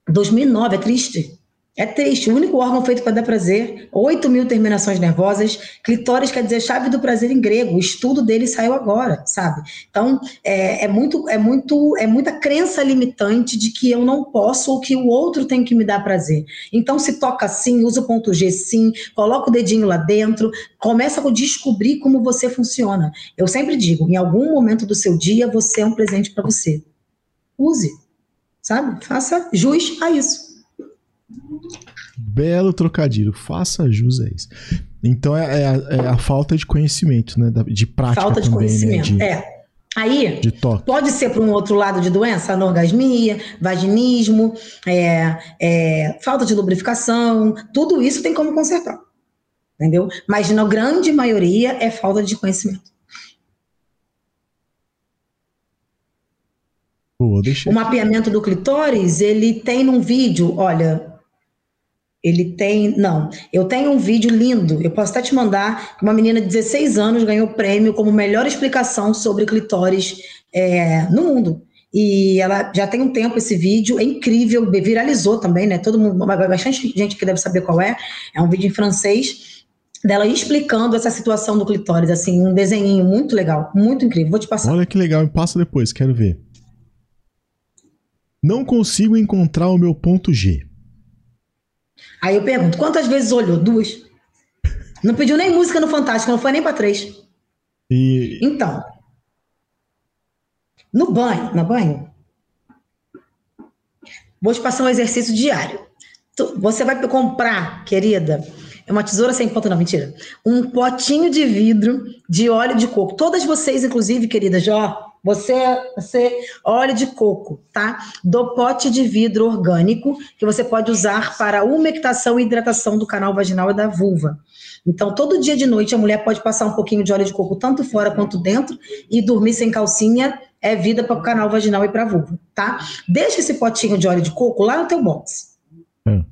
2009 é triste. É triste. O único órgão feito para dar prazer, 8 mil terminações nervosas. Clitóris quer dizer chave do prazer em grego. O estudo dele saiu agora, sabe? Então, é, é, muito, é, muito, é muita crença limitante de que eu não posso ou que o outro tem que me dar prazer. Então, se toca assim, usa o ponto G sim, coloca o dedinho lá dentro, começa a descobrir como você funciona. Eu sempre digo, em algum momento do seu dia, você é um presente para você. Use, sabe? Faça jus a isso. Belo trocadilho, faça jus a isso. Então é, é, a, é a, falta de conhecimento, né? De prática falta de também, né, conhecimento, né? De, é. Aí, pode ser para um outro lado de doença, anorgasmia, vaginismo, é, é, falta de lubrificação, tudo isso tem como consertar. entendeu? Mas na grande maioria é falta de conhecimento. Boa, deixa. O mapeamento do clitóris, ele tem num vídeo, olha, ele tem, não, eu tenho um vídeo lindo, eu posso até te mandar, uma menina de 16 anos ganhou prêmio como melhor explicação sobre clitóris é, no mundo. E ela já tem um tempo esse vídeo, é incrível, viralizou também, né? Todo mundo, bastante gente que deve saber qual é. É um vídeo em francês dela explicando essa situação do clitóris, assim, um desenho muito legal, muito incrível. Vou te passar. Olha que legal, me passa depois, quero ver. Não consigo encontrar o meu ponto G. Aí eu pergunto, quantas vezes olhou? Duas. Não pediu nem música no Fantástico, não foi nem para três. E Então, no banho, no banho, vou te passar um exercício diário. Tu- Você vai comprar, querida, é uma tesoura sem ponta, não, mentira. Um potinho de vidro de óleo de coco. Todas vocês, inclusive, querida Jó, você, você, óleo de coco, tá? Do pote de vidro orgânico que você pode usar para umectação e hidratação do canal vaginal e da vulva. Então, todo dia de noite a mulher pode passar um pouquinho de óleo de coco tanto fora quanto dentro e dormir sem calcinha é vida para o canal vaginal e para a vulva, tá? Deixa esse potinho de óleo de coco lá no teu box. Hum.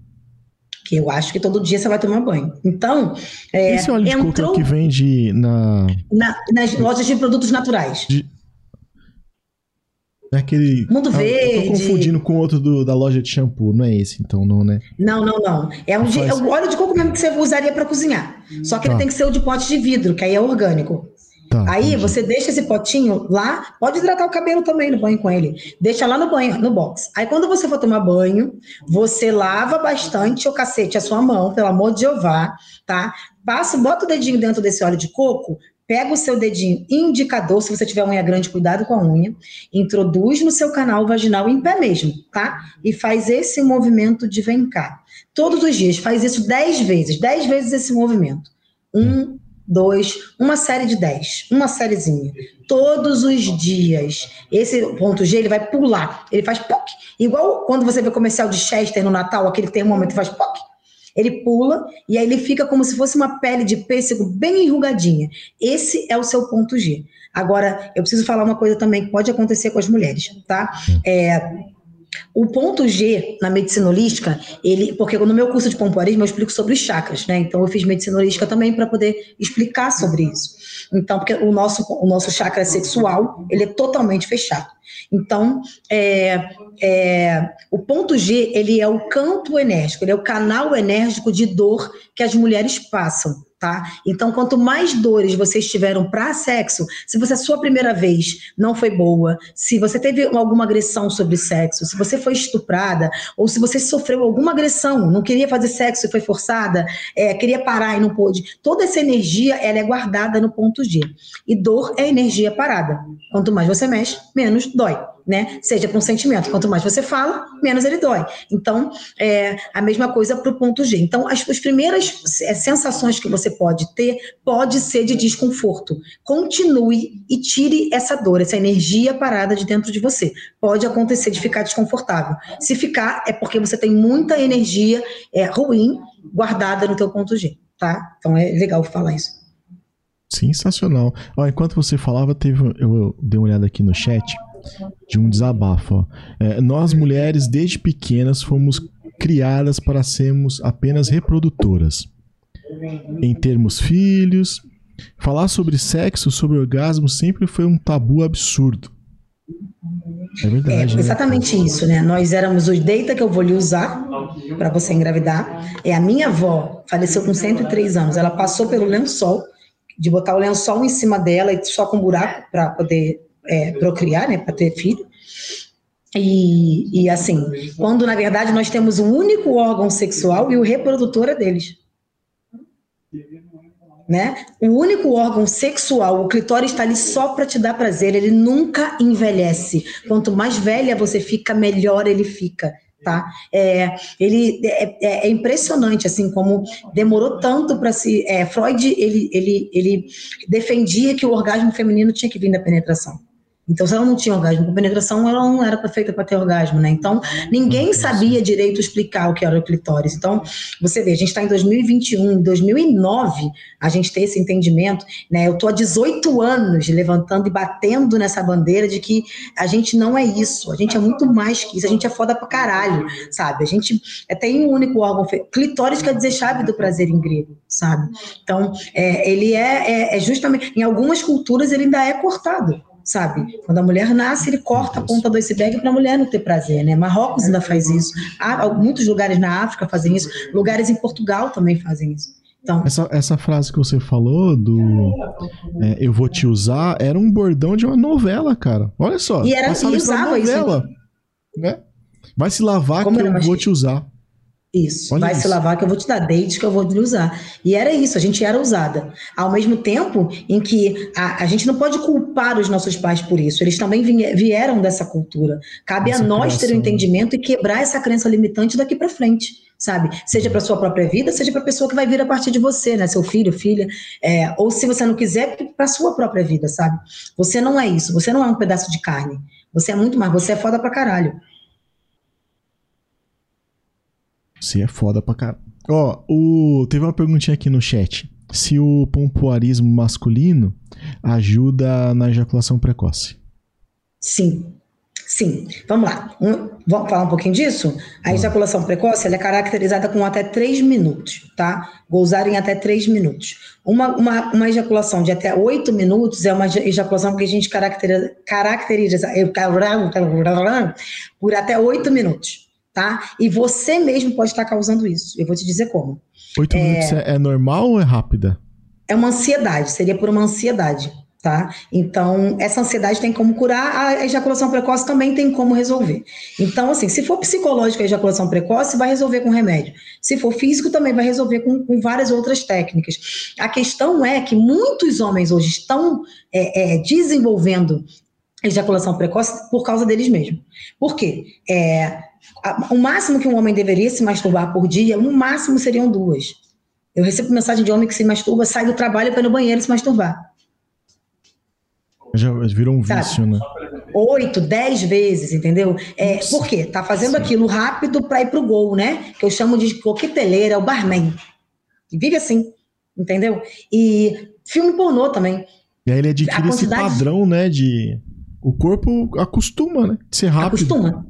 Que eu acho que todo dia você vai tomar banho. Então, é, esse óleo de coco é entrou o que vende na. na- nas lojas de produtos naturais. É aquele. Mundo Ah, Eu Verde. tô confundindo com outro do- da loja de shampoo, não é esse, então, não, né? Não, não, não. É, um de- é o óleo de coco mesmo que você usaria para cozinhar. Só que Tá. ele tem que ser o de pote de vidro, que aí é orgânico. Tá. Aí entendi. você deixa esse potinho lá, pode hidratar o cabelo também no banho com ele. Deixa lá no banho, no box. Aí quando você for tomar banho, você lava bastante o cacete a sua mão, pelo amor de Jeová, tá? Passa, bota o dedinho dentro desse óleo de coco, pega o seu dedinho indicador, se você tiver unha grande, cuidado com a unha, introduz no seu canal vaginal em pé mesmo, tá? E faz esse movimento de vem cá. Todos os dias, faz isso 10 vezes, 10 vezes esse movimento. Um, dois, uma série de 10, uma sériezinha. Todos os dias. Esse ponto G, ele vai pular, ele faz POC. Igual quando você vê comercial de Chester no Natal, aquele termômetro faz POC. Ele pula e aí ele fica como se fosse uma pele de pêssego bem enrugadinha. Esse é o seu ponto G. Agora, eu preciso falar uma coisa também que pode acontecer com as mulheres, tá? É, o ponto G na medicina holística, ele, porque no meu curso de pompoarismo eu explico sobre os chakras, né? Então eu fiz medicina holística também para poder explicar sobre isso. Então, porque o nosso, o nosso chakra sexual, ele é totalmente fechado. Então, é, é, o ponto G, ele é o campo enérgico, ele é o canal enérgico de dor que as mulheres passam, tá? Então, quanto mais dores vocês tiveram para sexo, se você a sua primeira vez não foi boa, se você teve alguma agressão sobre sexo, se você foi estuprada, ou se você sofreu alguma agressão, não queria fazer sexo e foi forçada, é, queria parar e não pôde, toda essa energia ela é guardada no ponto G. E dor é energia parada. Quanto mais você mexe, menos dói. Né? Seja para um sentimento, quanto mais você fala, menos ele dói. Então, é a mesma coisa para o ponto G. Então, as, as primeiras é, sensações que você pode ter pode ser de desconforto. Continue e tire essa dor, essa energia parada de dentro de você. Pode acontecer de ficar desconfortável. Se ficar, é porque você tem muita energia é, ruim guardada no teu ponto G, tá? Então é legal falar isso. Sensacional. Ó, enquanto você falava, teve, eu, eu dei uma olhada aqui no chat de um desabafo. É, nós mulheres, desde pequenas, fomos criadas para sermos apenas reprodutoras. Em termos filhos, falar sobre sexo, sobre orgasmo, sempre foi um tabu absurdo. É É verdade. né? exatamente isso, né? Nós éramos os deita que eu vou lhe usar para você engravidar. É a minha avó faleceu com 103 anos. Ela passou pelo lençol, de botar o lençol em cima dela e só com buraco para poder é, procriar, né? Para ter filho. E, e assim, quando na verdade nós temos um único órgão sexual e o reprodutor é deles. Né? O único órgão sexual, o clitóris está ali só para te dar prazer, ele nunca envelhece. Quanto mais velha você fica, melhor ele fica. Tá? É, ele é, é- é impressionante assim como demorou tanto para se é, Freud ele, ele, ele defendia que o orgasmo feminino tinha que vir da penetração Então, se ela não tinha orgasmo com penetração, ela não era feita para ter orgasmo, né? Então, ninguém sabia direito explicar o que era o clitóris. Então, você vê, a gente está em 2021, em 2009, a gente tem esse entendimento, né? Eu tô há 18 anos levantando e batendo nessa bandeira de que a gente não é isso, a gente é muito mais que isso, a gente é foda pra caralho, sabe? A gente é, tem um único órgão, clitóris quer dizer chave do prazer em grego, sabe? Então, é, ele é, é, é justamente, em algumas culturas ele ainda é cortado, sabe? Quando a mulher nasce, ele corta a ponta do iceberg para a mulher não ter prazer, né? Marrocos ainda faz isso. Há, muitos lugares na África fazem isso, lugares em Portugal também fazem isso. Então, Essa, essa frase que você falou do é, eu vou te usar era um bordão de uma novela, cara. Olha só. E era- e isso usava isso, novela, né? Vai se lavar Como que eu vou te usar. Isso, Olha vai isso. se lavar que eu vou te dar date que eu vou lhe usar. E era isso, a gente era usada. Ao mesmo tempo em que a, a gente não pode culpar os nossos pais por isso, eles também vieram dessa cultura. Cabe Essa a nós ter o criação. entendimento e quebrar essa crença limitante daqui para frente, sabe? Seja para sua própria vida, seja para a pessoa que vai vir a partir de você, né? Seu filho, filha, é, ou se você não quiser, para sua própria vida, sabe? Você não é isso, você não é um pedaço de carne. Você é muito mais, você é foda pra caralho. Você é foda pra caralho. Ó, o... teve uma perguntinha aqui no chat. Se o pompoarismo masculino ajuda na ejaculação precoce. Sim, sim. Vamos lá. Um- vamos falar um pouquinho disso? A ejaculação precoce ela é caracterizada com até 3 minutos, tá? Gozar em até 3 minutos. Uma, uma, uma ejaculação de até 8 minutos é uma eja- ejaculação que a gente caracteriza, caracteriza por até 8 minutos, tá? E você mesmo pode estar causando isso. Eu vou te dizer como. Oito minutos é, é normal ou é rápida? É uma ansiedade, seria por uma ansiedade, tá? Então, essa ansiedade tem como curar, a ejaculação precoce também tem como resolver. Então, assim, se for psicológica a ejaculação precoce, vai resolver com remédio. Se for físico, também vai resolver com, com várias outras técnicas. A questão é que muitos homens hoje estão é, é, desenvolvendo ejaculação precoce por causa deles mesmos. Por quê? É, o máximo que um homem deveria se masturbar por dia, no máximo seriam duas. Eu recebo mensagem de homem que se masturba, sai do trabalho para ir no banheiro se masturbar. Já virou um Sabe? vício, né? Oito, dez vezes, entendeu? É, Nossa. por quê? Tá fazendo aquilo rápido para ir pro gol, né? Que eu chamo de coqueteleira, é o barman. Que vive assim, entendeu? E filme pornô também. E aí ele adquire esse padrão, né? De. O corpo acostuma, né? De ser rápido. Acostuma.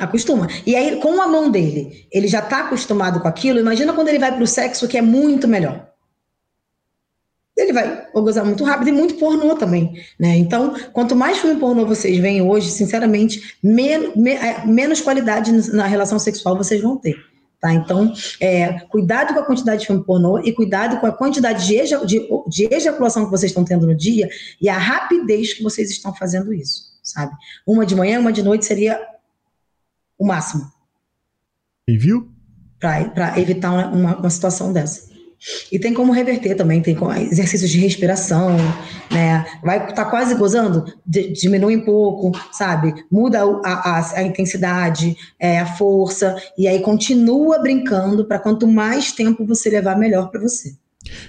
Acostuma. E aí, com a mão dele, ele já tá acostumado com aquilo. Imagina quando ele vai pro sexo, que é muito melhor. Ele vai gozar muito rápido e muito pornô também, né? Então, quanto mais filme pornô vocês veem hoje, sinceramente, men me- é, menos qualidade na relação sexual vocês vão ter, tá? Então, é, cuidado com a quantidade de filme pornô e cuidado com a quantidade de, eja- de- de ejaculação que vocês estão tendo no dia e a rapidez que vocês estão fazendo isso, sabe? Uma de manhã, uma de noite seria o máximo E viu? para evitar uma, uma- situação dessa. E tem como reverter também, tem exercícios de respiração, né? Vai estar quase gozando, di- diminui um pouco, sabe? Muda a, a- a intensidade, é, a força, e aí continua brincando para quanto mais tempo você levar, melhor para você.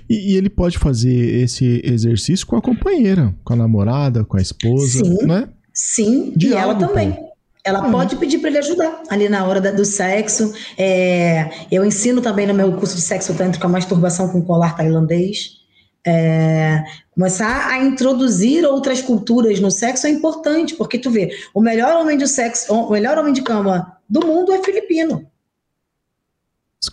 E, e ele pode fazer esse exercício com a companheira, com a namorada, com a esposa, Sim. né? Sim, e Diálogo, ela também. Ela Uhum. pode pedir para ele ajudar ali na hora da- do sexo. É, eu ensino também no meu curso de sexo tântrico a masturbação com colar tailandês. É, começar a introduzir outras culturas no sexo é importante, porque tu vê, o melhor homem de sexo, o melhor homem de cama do mundo é filipino.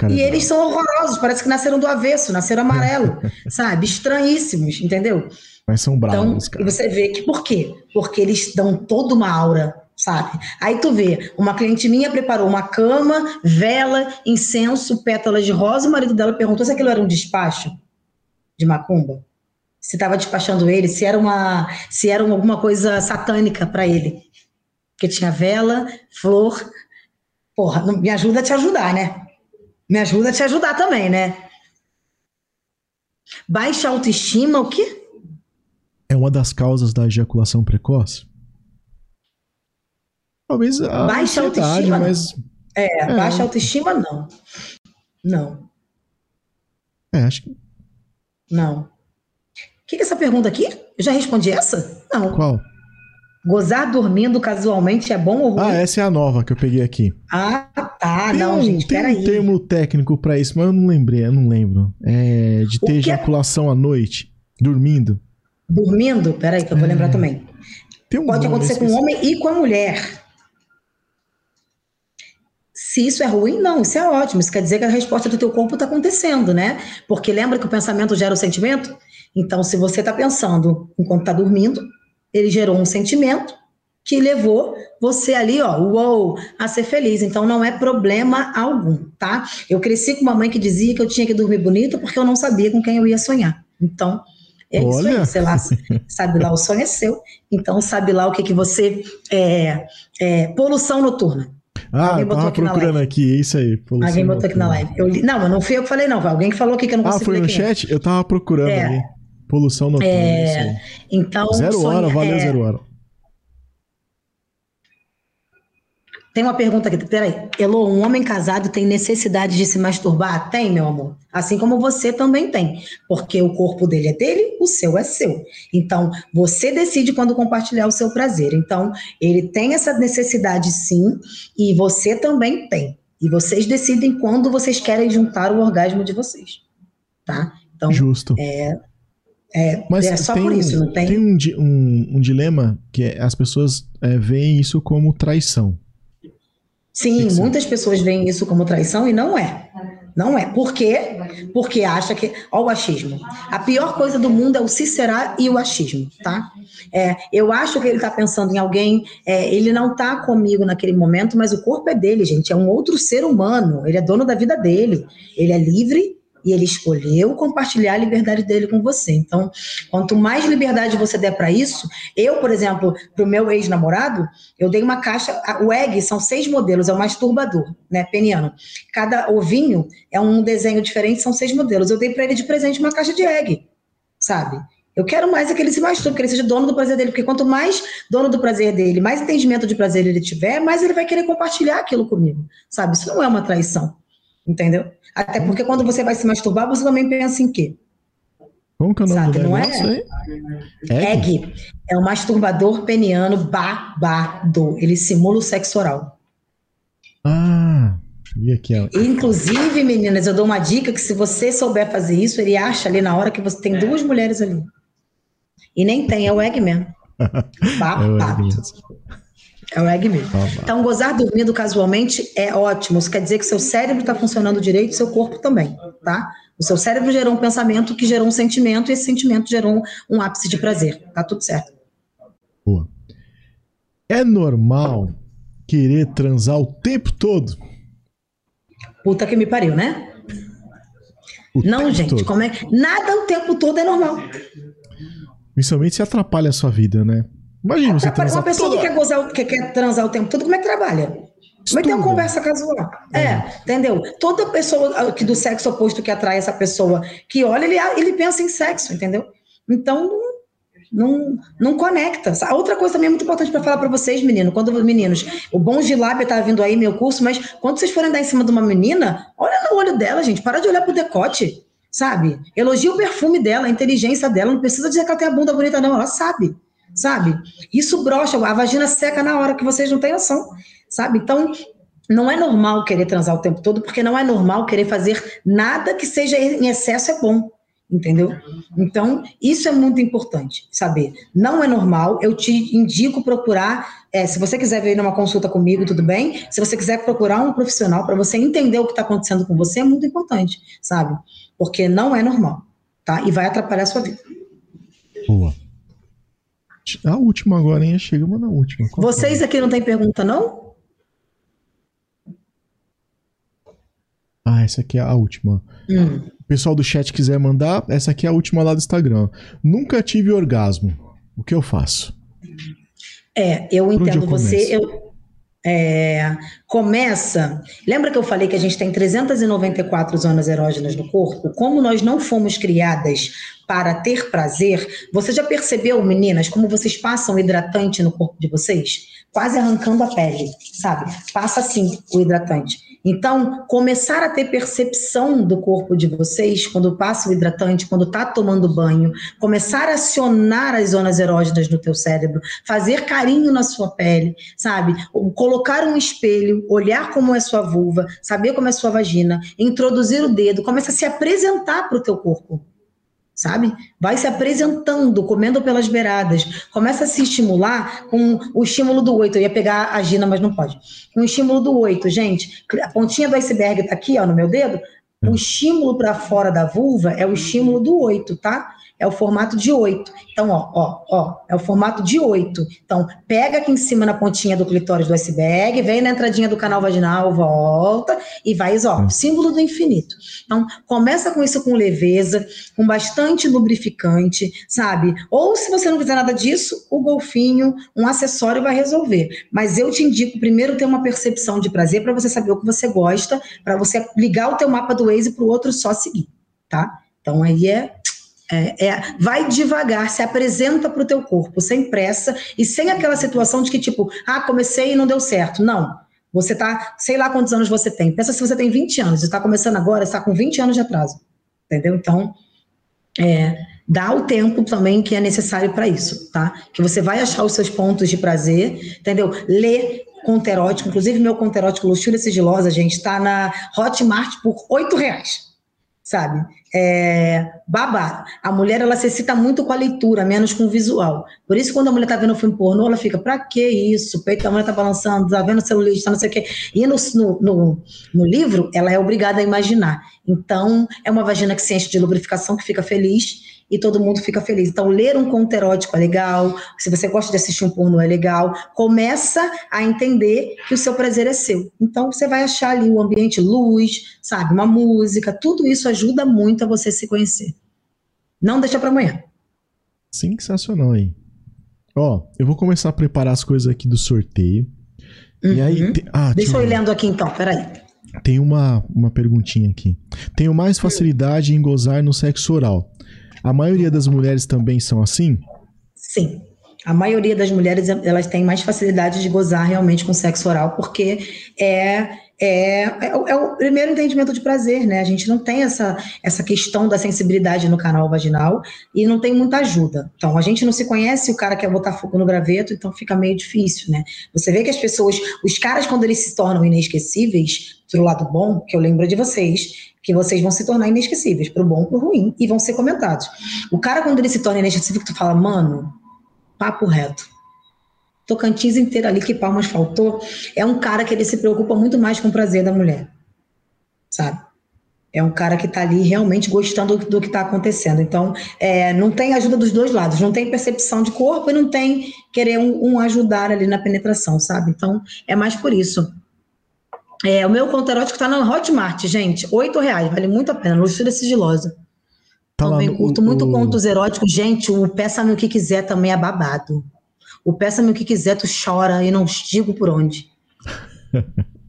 E eles são horrorosos, parece que nasceram do avesso, nasceram amarelo, sabe? Estranhíssimos, entendeu? Mas são Então, bravos, e cara. você vê que por quê? Porque eles dão toda uma aura, sabe? Aí tu vê, uma cliente minha preparou uma cama, vela, incenso, pétalas de rosa, o marido dela perguntou se aquilo era um despacho de macumba. Se estava despachando ele, se era uma, se era alguma coisa satânica para ele. Porque tinha vela, flor. Porra, me ajuda a te ajudar, né? Me ajuda a te ajudar também, né? Baixa autoestima, o quê? É uma das causas da ejaculação precoce? Talvez a Baixa autoestima, mas É, É. baixa autoestima, não. Não, é, acho que não. O que, que é essa pergunta aqui? Eu já respondi essa? Não. qual? Gozar dormindo casualmente é bom ou ruim? Ah, essa é a nova que eu peguei aqui. Ah, tá. Tem não, um, gente, tem peraí. um termo técnico pra isso, mas eu não lembrei, eu não lembro. É de ter é- ejaculação à noite, dormindo. Dormindo? Peraí, que eu vou lembrar também. Tem um Pode nome, acontecer com o homem e com a mulher. Se isso é ruim, não, isso é ótimo. Isso quer dizer que a resposta do teu corpo está acontecendo, né? Porque lembra que o pensamento gera o sentimento? Então, se você está pensando enquanto está dormindo, ele gerou um sentimento que levou você ali, ó, uou, a ser feliz. Então, não é problema algum, tá? Eu cresci com uma mãe que dizia que eu tinha que dormir bonita porque eu não sabia com quem eu ia sonhar. Então, é isso Olha. aí, sei lá, sabe lá, o sonho é seu. Então, sabe lá o que, que você. É, é, poluição noturna. Ah, Alguém botou tava aqui na procurando aqui, é isso aí. Alguém botou aqui na live. Eu li- não, mas não fui eu que falei, não. Foi alguém que falou aqui que eu não Ah, consigo foi ler no é. chat? Eu tava procurando É. ali. Poluição noturna, É. Então, Zero sonho- hora, valeu é, zero hora. Tem uma pergunta aqui, peraí. Elô, um homem casado tem necessidade de se masturbar? Tem, meu amor. Assim como você também tem. Porque o corpo dele é dele, o seu é seu. Então, você decide quando compartilhar o seu prazer. Então, ele tem essa necessidade sim, e você também tem. E vocês decidem quando vocês querem juntar o orgasmo de vocês. Tá? Então, Justo. é, Mas é só tem, por isso, não tem? tem um, um, um dilema que é, as pessoas é, veem isso como traição. Sim, Sim, sim. muitas pessoas veem isso como traição e não é. Não é. Por quê? Porque acha que. Olha o achismo. A pior coisa do mundo é o se será e o achismo, tá? É, eu acho que ele está pensando em alguém, é, ele não está comigo naquele momento, mas o corpo é dele, gente. É um outro ser humano. Ele é dono da vida dele. Ele é livre e ele escolheu compartilhar a liberdade dele com você. Então, quanto mais liberdade você der para isso, eu, por exemplo, para o meu ex-namorado, eu dei uma caixa. O egg são seis modelos, é o masturbador, né, peniano. Cada ovinho é um desenho diferente, são seis modelos. Eu dei para ele de presente uma caixa de egg, sabe? Eu quero mais é que ele se masturbe, que ele seja dono do prazer dele, porque quanto mais dono do prazer dele, mais entendimento de prazer ele tiver, mais ele vai querer compartilhar aquilo comigo, sabe? Isso não é uma traição, entendeu? Até porque quando você vai se masturbar, você também pensa em quê? Como que é o nome Sabe, do não é? Egg é um masturbador peniano babado. Ele simula o sexo oral. Ah, vi aqui. ó. Inclusive, meninas, eu dou uma dica que se você souber fazer isso, ele acha ali na hora que você tem duas mulheres ali. E nem tem, é o egg mesmo. É Babado. Egg mesmo. É o egg mesmo. Então, gozar dormindo casualmente é ótimo. Isso quer dizer que seu cérebro está funcionando direito, seu corpo também, tá? O seu cérebro gerou um pensamento que gerou um sentimento e esse sentimento gerou um, um ápice de prazer. Tá tudo certo. Boa. É normal querer transar o tempo todo? Puta que me pariu, né? O Não, gente, todo. como é Nada o tempo todo é normal. Principalmente se atrapalha a sua vida, né? Imagina você transar Uma pessoa toda que quer, gozar, que quer transar o tempo todo, como é que trabalha? Como é que tem uma conversa casual? É, entendeu? Toda pessoa ah, que do sexo oposto que atrai essa pessoa que olha, ele, ele pensa em sexo, entendeu? Então, não, não, não conecta. A outra coisa também é muito importante para falar para vocês, menino, quando meninos, o bom de lábia tá vindo aí, meu curso, mas quando vocês forem dar em cima de uma menina, olha no olho dela, gente, para de olhar pro decote, sabe? Elogia o perfume dela, a inteligência dela, não precisa dizer que ela tem a bunda bonita, não, ela sabe, sabe? Isso brocha, a vagina seca na hora que vocês não têm noção, sabe? Então, não é normal querer transar o tempo todo, porque não é normal querer fazer nada que seja em excesso é bom, entendeu? Então, isso é muito importante saber. Não é normal, eu te indico procurar, é, se você quiser vir numa consulta comigo, tudo bem? Se você quiser procurar um profissional para você entender o que está acontecendo com você, é muito importante, sabe? Porque não é normal, tá? E vai atrapalhar a sua vida. A última agora, hein? Chegamos na última. Qual é? Vocês aqui não tem pergunta, não? Ah, essa aqui é a última. Hum. O pessoal do chat quiser mandar, essa aqui é a última lá do Instagram. Nunca tive orgasmo. O que eu faço? É, eu onde entendo eu você. Eu, é, começa. Lembra que eu falei que a gente tem 394 zonas erógenas no corpo? Como nós não fomos criadas para ter prazer, você já percebeu, meninas, como vocês passam hidratante no corpo de vocês? Quase arrancando a pele, sabe? Passa assim o hidratante. Então, começar a ter percepção do corpo de vocês quando passa o hidratante, quando está tomando banho, começar a acionar as zonas erógenas no teu cérebro, fazer carinho na sua pele, sabe? Colocar um espelho, olhar como é sua vulva, saber como é sua vagina, introduzir o dedo, começa a se apresentar para o teu corpo sabe? Vai se apresentando, comendo pelas beiradas. Começa a se estimular com o estímulo do oito. Eu ia pegar a Gina, mas não pode. Com o estímulo do oito, gente. A pontinha do iceberg tá aqui, ó, no meu dedo. O estímulo para fora da vulva é o estímulo do oito, tá? É o formato de 8. Então, ó, ó, ó, é o formato de 8. Então, pega aqui em cima na pontinha do clitóris do iceberg, vem na entradinha do canal vaginal, volta e vai, ó, hum. símbolo do infinito. Então, começa com isso com leveza, com bastante lubrificante, sabe? Ou se você não quiser nada disso, o golfinho, um acessório vai resolver. Mas eu te indico primeiro ter uma percepção de prazer para você saber o que você gosta, para você ligar o teu mapa do Waze para o outro só seguir, tá? Então aí é é, é, vai devagar, se apresenta para o teu corpo, sem pressa e sem aquela situação de que, tipo, ah, comecei e não deu certo. Não. Você tá, sei lá quantos anos você tem. Pensa se você tem 20 anos, está começando agora, está com 20 anos de atraso. Entendeu? Então, é, dá o tempo também que é necessário para isso, tá? Que você vai achar os seus pontos de prazer, entendeu? Lê conto erótico, inclusive meu conto erótico Luxúria Sigilosa, gente, está na Hotmart por oito reais sabe? É, babado. A mulher, ela se excita muito com a leitura, menos com o visual. Por isso, quando a mulher tá vendo um filme pornô, ela fica, pra que isso? O peito da mulher tá balançando, tá vendo celulite, tá não sei o quê. E no, no, no livro, ela é obrigada a imaginar. Então, é uma vagina que se enche de lubrificação, que fica feliz, e todo mundo fica feliz. Então, ler um conto erótico é legal, se você gosta de assistir um pornô é legal, começa a entender que o seu prazer é seu. Então, você vai achar ali o ambiente, luz, sabe, uma música, tudo isso ajuda muito a você se conhecer. Não deixa para amanhã. Sensacional aí. Ó, eu vou começar a preparar as coisas aqui do sorteio. Uhum. E aí. Uhum. Te... Ah, Deixa eu ir lendo aqui então, peraí. Tem uma, uma perguntinha aqui. Tenho mais facilidade em gozar no sexo oral. A maioria das mulheres também são assim? Sim. A maioria das mulheres elas têm mais facilidade de gozar realmente com sexo oral, porque é, é, é, é, o primeiro entendimento de prazer, né? A gente não tem essa, essa questão da sensibilidade no canal vaginal e não tem muita ajuda. Então, a gente não se conhece, o cara quer botar fogo no graveto, então fica meio difícil, né? Você vê que as pessoas, os caras, quando eles se tornam inesquecíveis, pro lado bom, que eu lembro de vocês, que vocês vão se tornar inesquecíveis, pro bom, pro ruim, e vão ser comentados. O cara, quando ele se torna inesquecível, tu fala, mano, papo reto. Tocantins inteiro ali, que palmas faltou, é um cara que ele se preocupa muito mais com o prazer da mulher, sabe? É um cara que está ali realmente gostando do, do que está acontecendo. Então, é, não tem ajuda dos dois lados, não tem percepção de corpo e não tem querer um, um ajudar ali na penetração, sabe? Então, é mais por isso. É, o meu conto erótico tá na Hotmart, gente. Oito reais, vale muito a pena. Luxúria sigilosa. Tá também no, curto muito o... contos eróticos. Gente, o Peça-me o que quiser também é babado. O Peça-me o que quiser, tu chora e não digo por onde.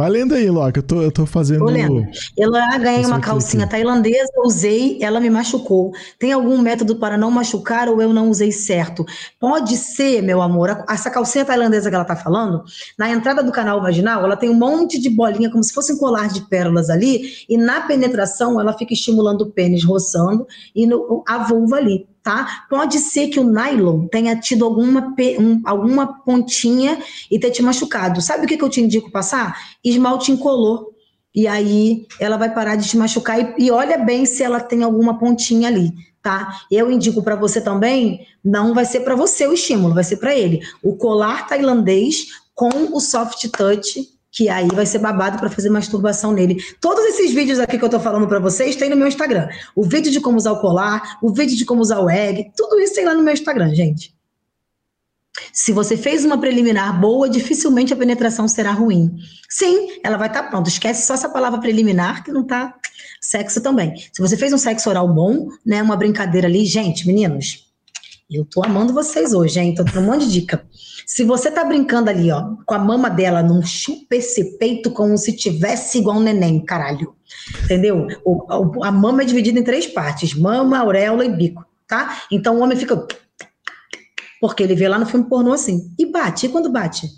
Valendo aí, Loki, eu tô, eu tô fazendo. Tô lendo. Eu ganhei uma calcinha aqui. tailandesa, usei, ela me machucou. Tem algum método para não machucar ou eu não usei certo? Pode ser, meu amor, essa calcinha tailandesa que ela tá falando, na entrada do canal vaginal, ela tem um monte de bolinha, como se fosse um colar de pérolas ali, e na penetração ela fica estimulando o pênis, roçando, e no, a vulva ali tá? Pode ser que o nylon tenha tido alguma, um, alguma pontinha e ter te machucado. Sabe o que, que eu te indico passar? Esmalte incolor. E aí ela vai parar de te machucar e, e olha bem se ela tem alguma pontinha ali, tá? Eu indico para você também, não vai ser para você o estímulo, vai ser para ele. O colar tailandês com o soft touch que aí vai ser babado para fazer masturbação nele. Todos esses vídeos aqui que eu tô falando para vocês tem no meu Instagram. O vídeo de como usar o colar, o vídeo de como usar o egg, tudo isso tem lá no meu Instagram, gente. Se você fez uma preliminar boa, dificilmente a penetração será ruim. Sim, ela vai estar tá pronta. Esquece só essa palavra preliminar que não tá sexo também. Se você fez um sexo oral bom, né, uma brincadeira ali, gente, meninos, eu tô amando vocês hoje, hein? Tô dando um monte de dica. Se você tá brincando ali, ó, com a mama dela, não chupa esse peito como se tivesse igual um neném, caralho. Entendeu? O, a mama é dividida em três partes: mama, auréola e bico, tá? Então o homem fica. Porque ele vê lá no filme pornô assim. E bate. E quando bate?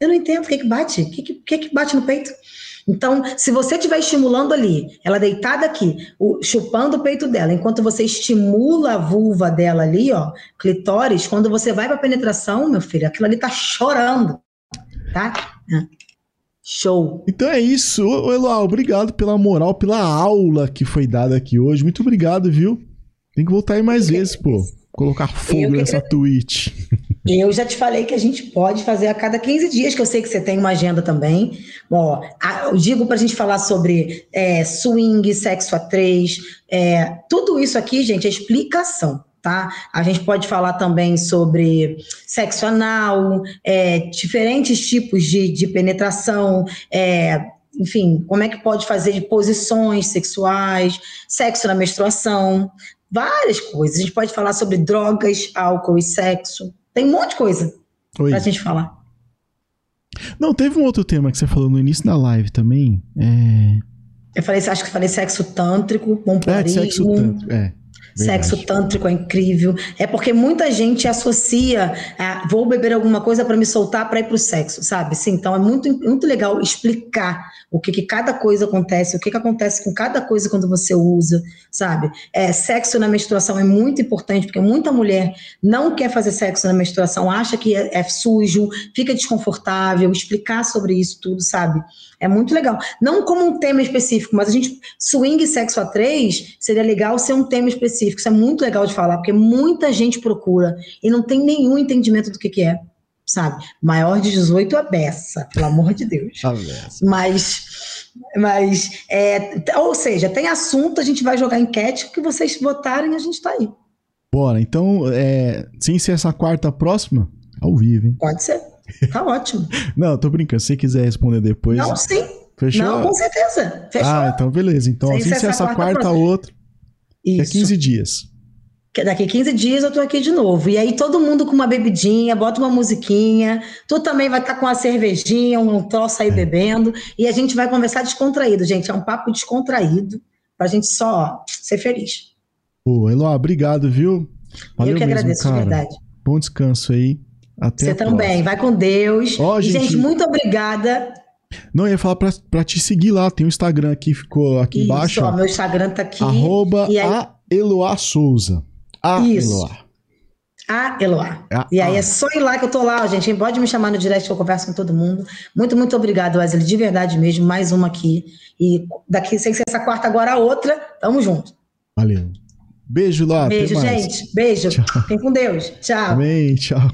Eu não entendo o que, que bate. O que, que, que, que bate no peito? Então, se você estiver estimulando ali, ela deitada aqui, o, chupando o peito dela, enquanto você estimula a vulva dela ali, ó, clitóris, quando você vai para penetração, meu filho, aquilo ali tá chorando, tá? Show. Então é isso. Ô, Eloá, obrigado pela moral, pela aula que foi dada aqui hoje. Muito obrigado, viu? Tem que voltar aí mais vezes, pô. Colocar fogo nessa Twitch. Eu já te falei que a gente pode fazer a cada 15 dias, que eu sei que você tem uma agenda também. Ó, eu digo para a gente falar sobre é, swing, sexo a três, é, tudo isso aqui, gente, é explicação. Tá? A gente pode falar também sobre sexo anal, é, diferentes tipos de, de penetração, é, enfim, como é que pode fazer de posições sexuais, sexo na menstruação, várias coisas. A gente pode falar sobre drogas, álcool e sexo. Tem um monte de coisa Oi. pra gente falar. Não, teve um outro tema que você falou no início da live também. É... Eu falei, acho que falei sexo tântrico, pompoarismo. É, sexo tântrico, é. Verdade. Sexo tântrico é incrível. É porque muita gente associa, a, vou beber alguma coisa para me soltar para ir para o sexo, sabe? Sim, então é muito, muito legal explicar o que, que cada coisa acontece, o que, que acontece com cada coisa quando você usa, sabe? É, sexo na menstruação é muito importante, porque muita mulher não quer fazer sexo na menstruação, acha que é, é sujo, fica desconfortável, explicar sobre isso tudo, sabe? É muito legal. Não como um tema específico, mas a gente. Swing e sexo a três seria legal ser um tema específico. Isso é muito legal de falar, porque muita gente procura e não tem nenhum entendimento do que, que é. Sabe? Maior de 18 é beça, pelo amor de Deus. mas. Mas, é, ou seja, tem assunto, a gente vai jogar enquete, que vocês votarem, a gente está aí. Bora, então, é, sem ser essa quarta próxima, ao vivo, hein? Pode ser. Tá ótimo. Não, tô brincando. Se você quiser responder depois. Não, sim. Fechou? Não, com certeza. Fechou. Ah, então beleza. Então, assim, se essa quarta, quarta outra. Isso. É 15 dias. Daqui 15 dias eu tô aqui de novo. E aí todo mundo com uma bebidinha, bota uma musiquinha. Tu também vai estar tá com uma cervejinha, um troço aí é. bebendo. E a gente vai conversar descontraído, gente. É um papo descontraído pra gente só ser feliz. Pô, Eloá, obrigado, viu? Valeu eu que mesmo, agradeço, cara. de verdade. Bom descanso aí. Até Você também, vai com Deus. Oh, gente, gente, muito obrigada. Não, eu ia falar pra, pra te seguir lá. Tem o um Instagram aqui, ficou aqui Isso, embaixo. Ó, meu Instagram tá aqui. Arroba aí... a Eloá Souza. A Isso. Eloá. A Eloá. A, e aí a. é só ir lá que eu tô lá, gente. Pode me chamar no direct que eu converso com todo mundo. Muito, muito obrigado, Wesley. De verdade mesmo. Mais uma aqui. E daqui, sem ser essa quarta, agora a outra. Tamo junto. Valeu. Beijo lá. Beijo, gente. Beijo. Tchau. Fiquem com Deus. Tchau. Amém. Tchau.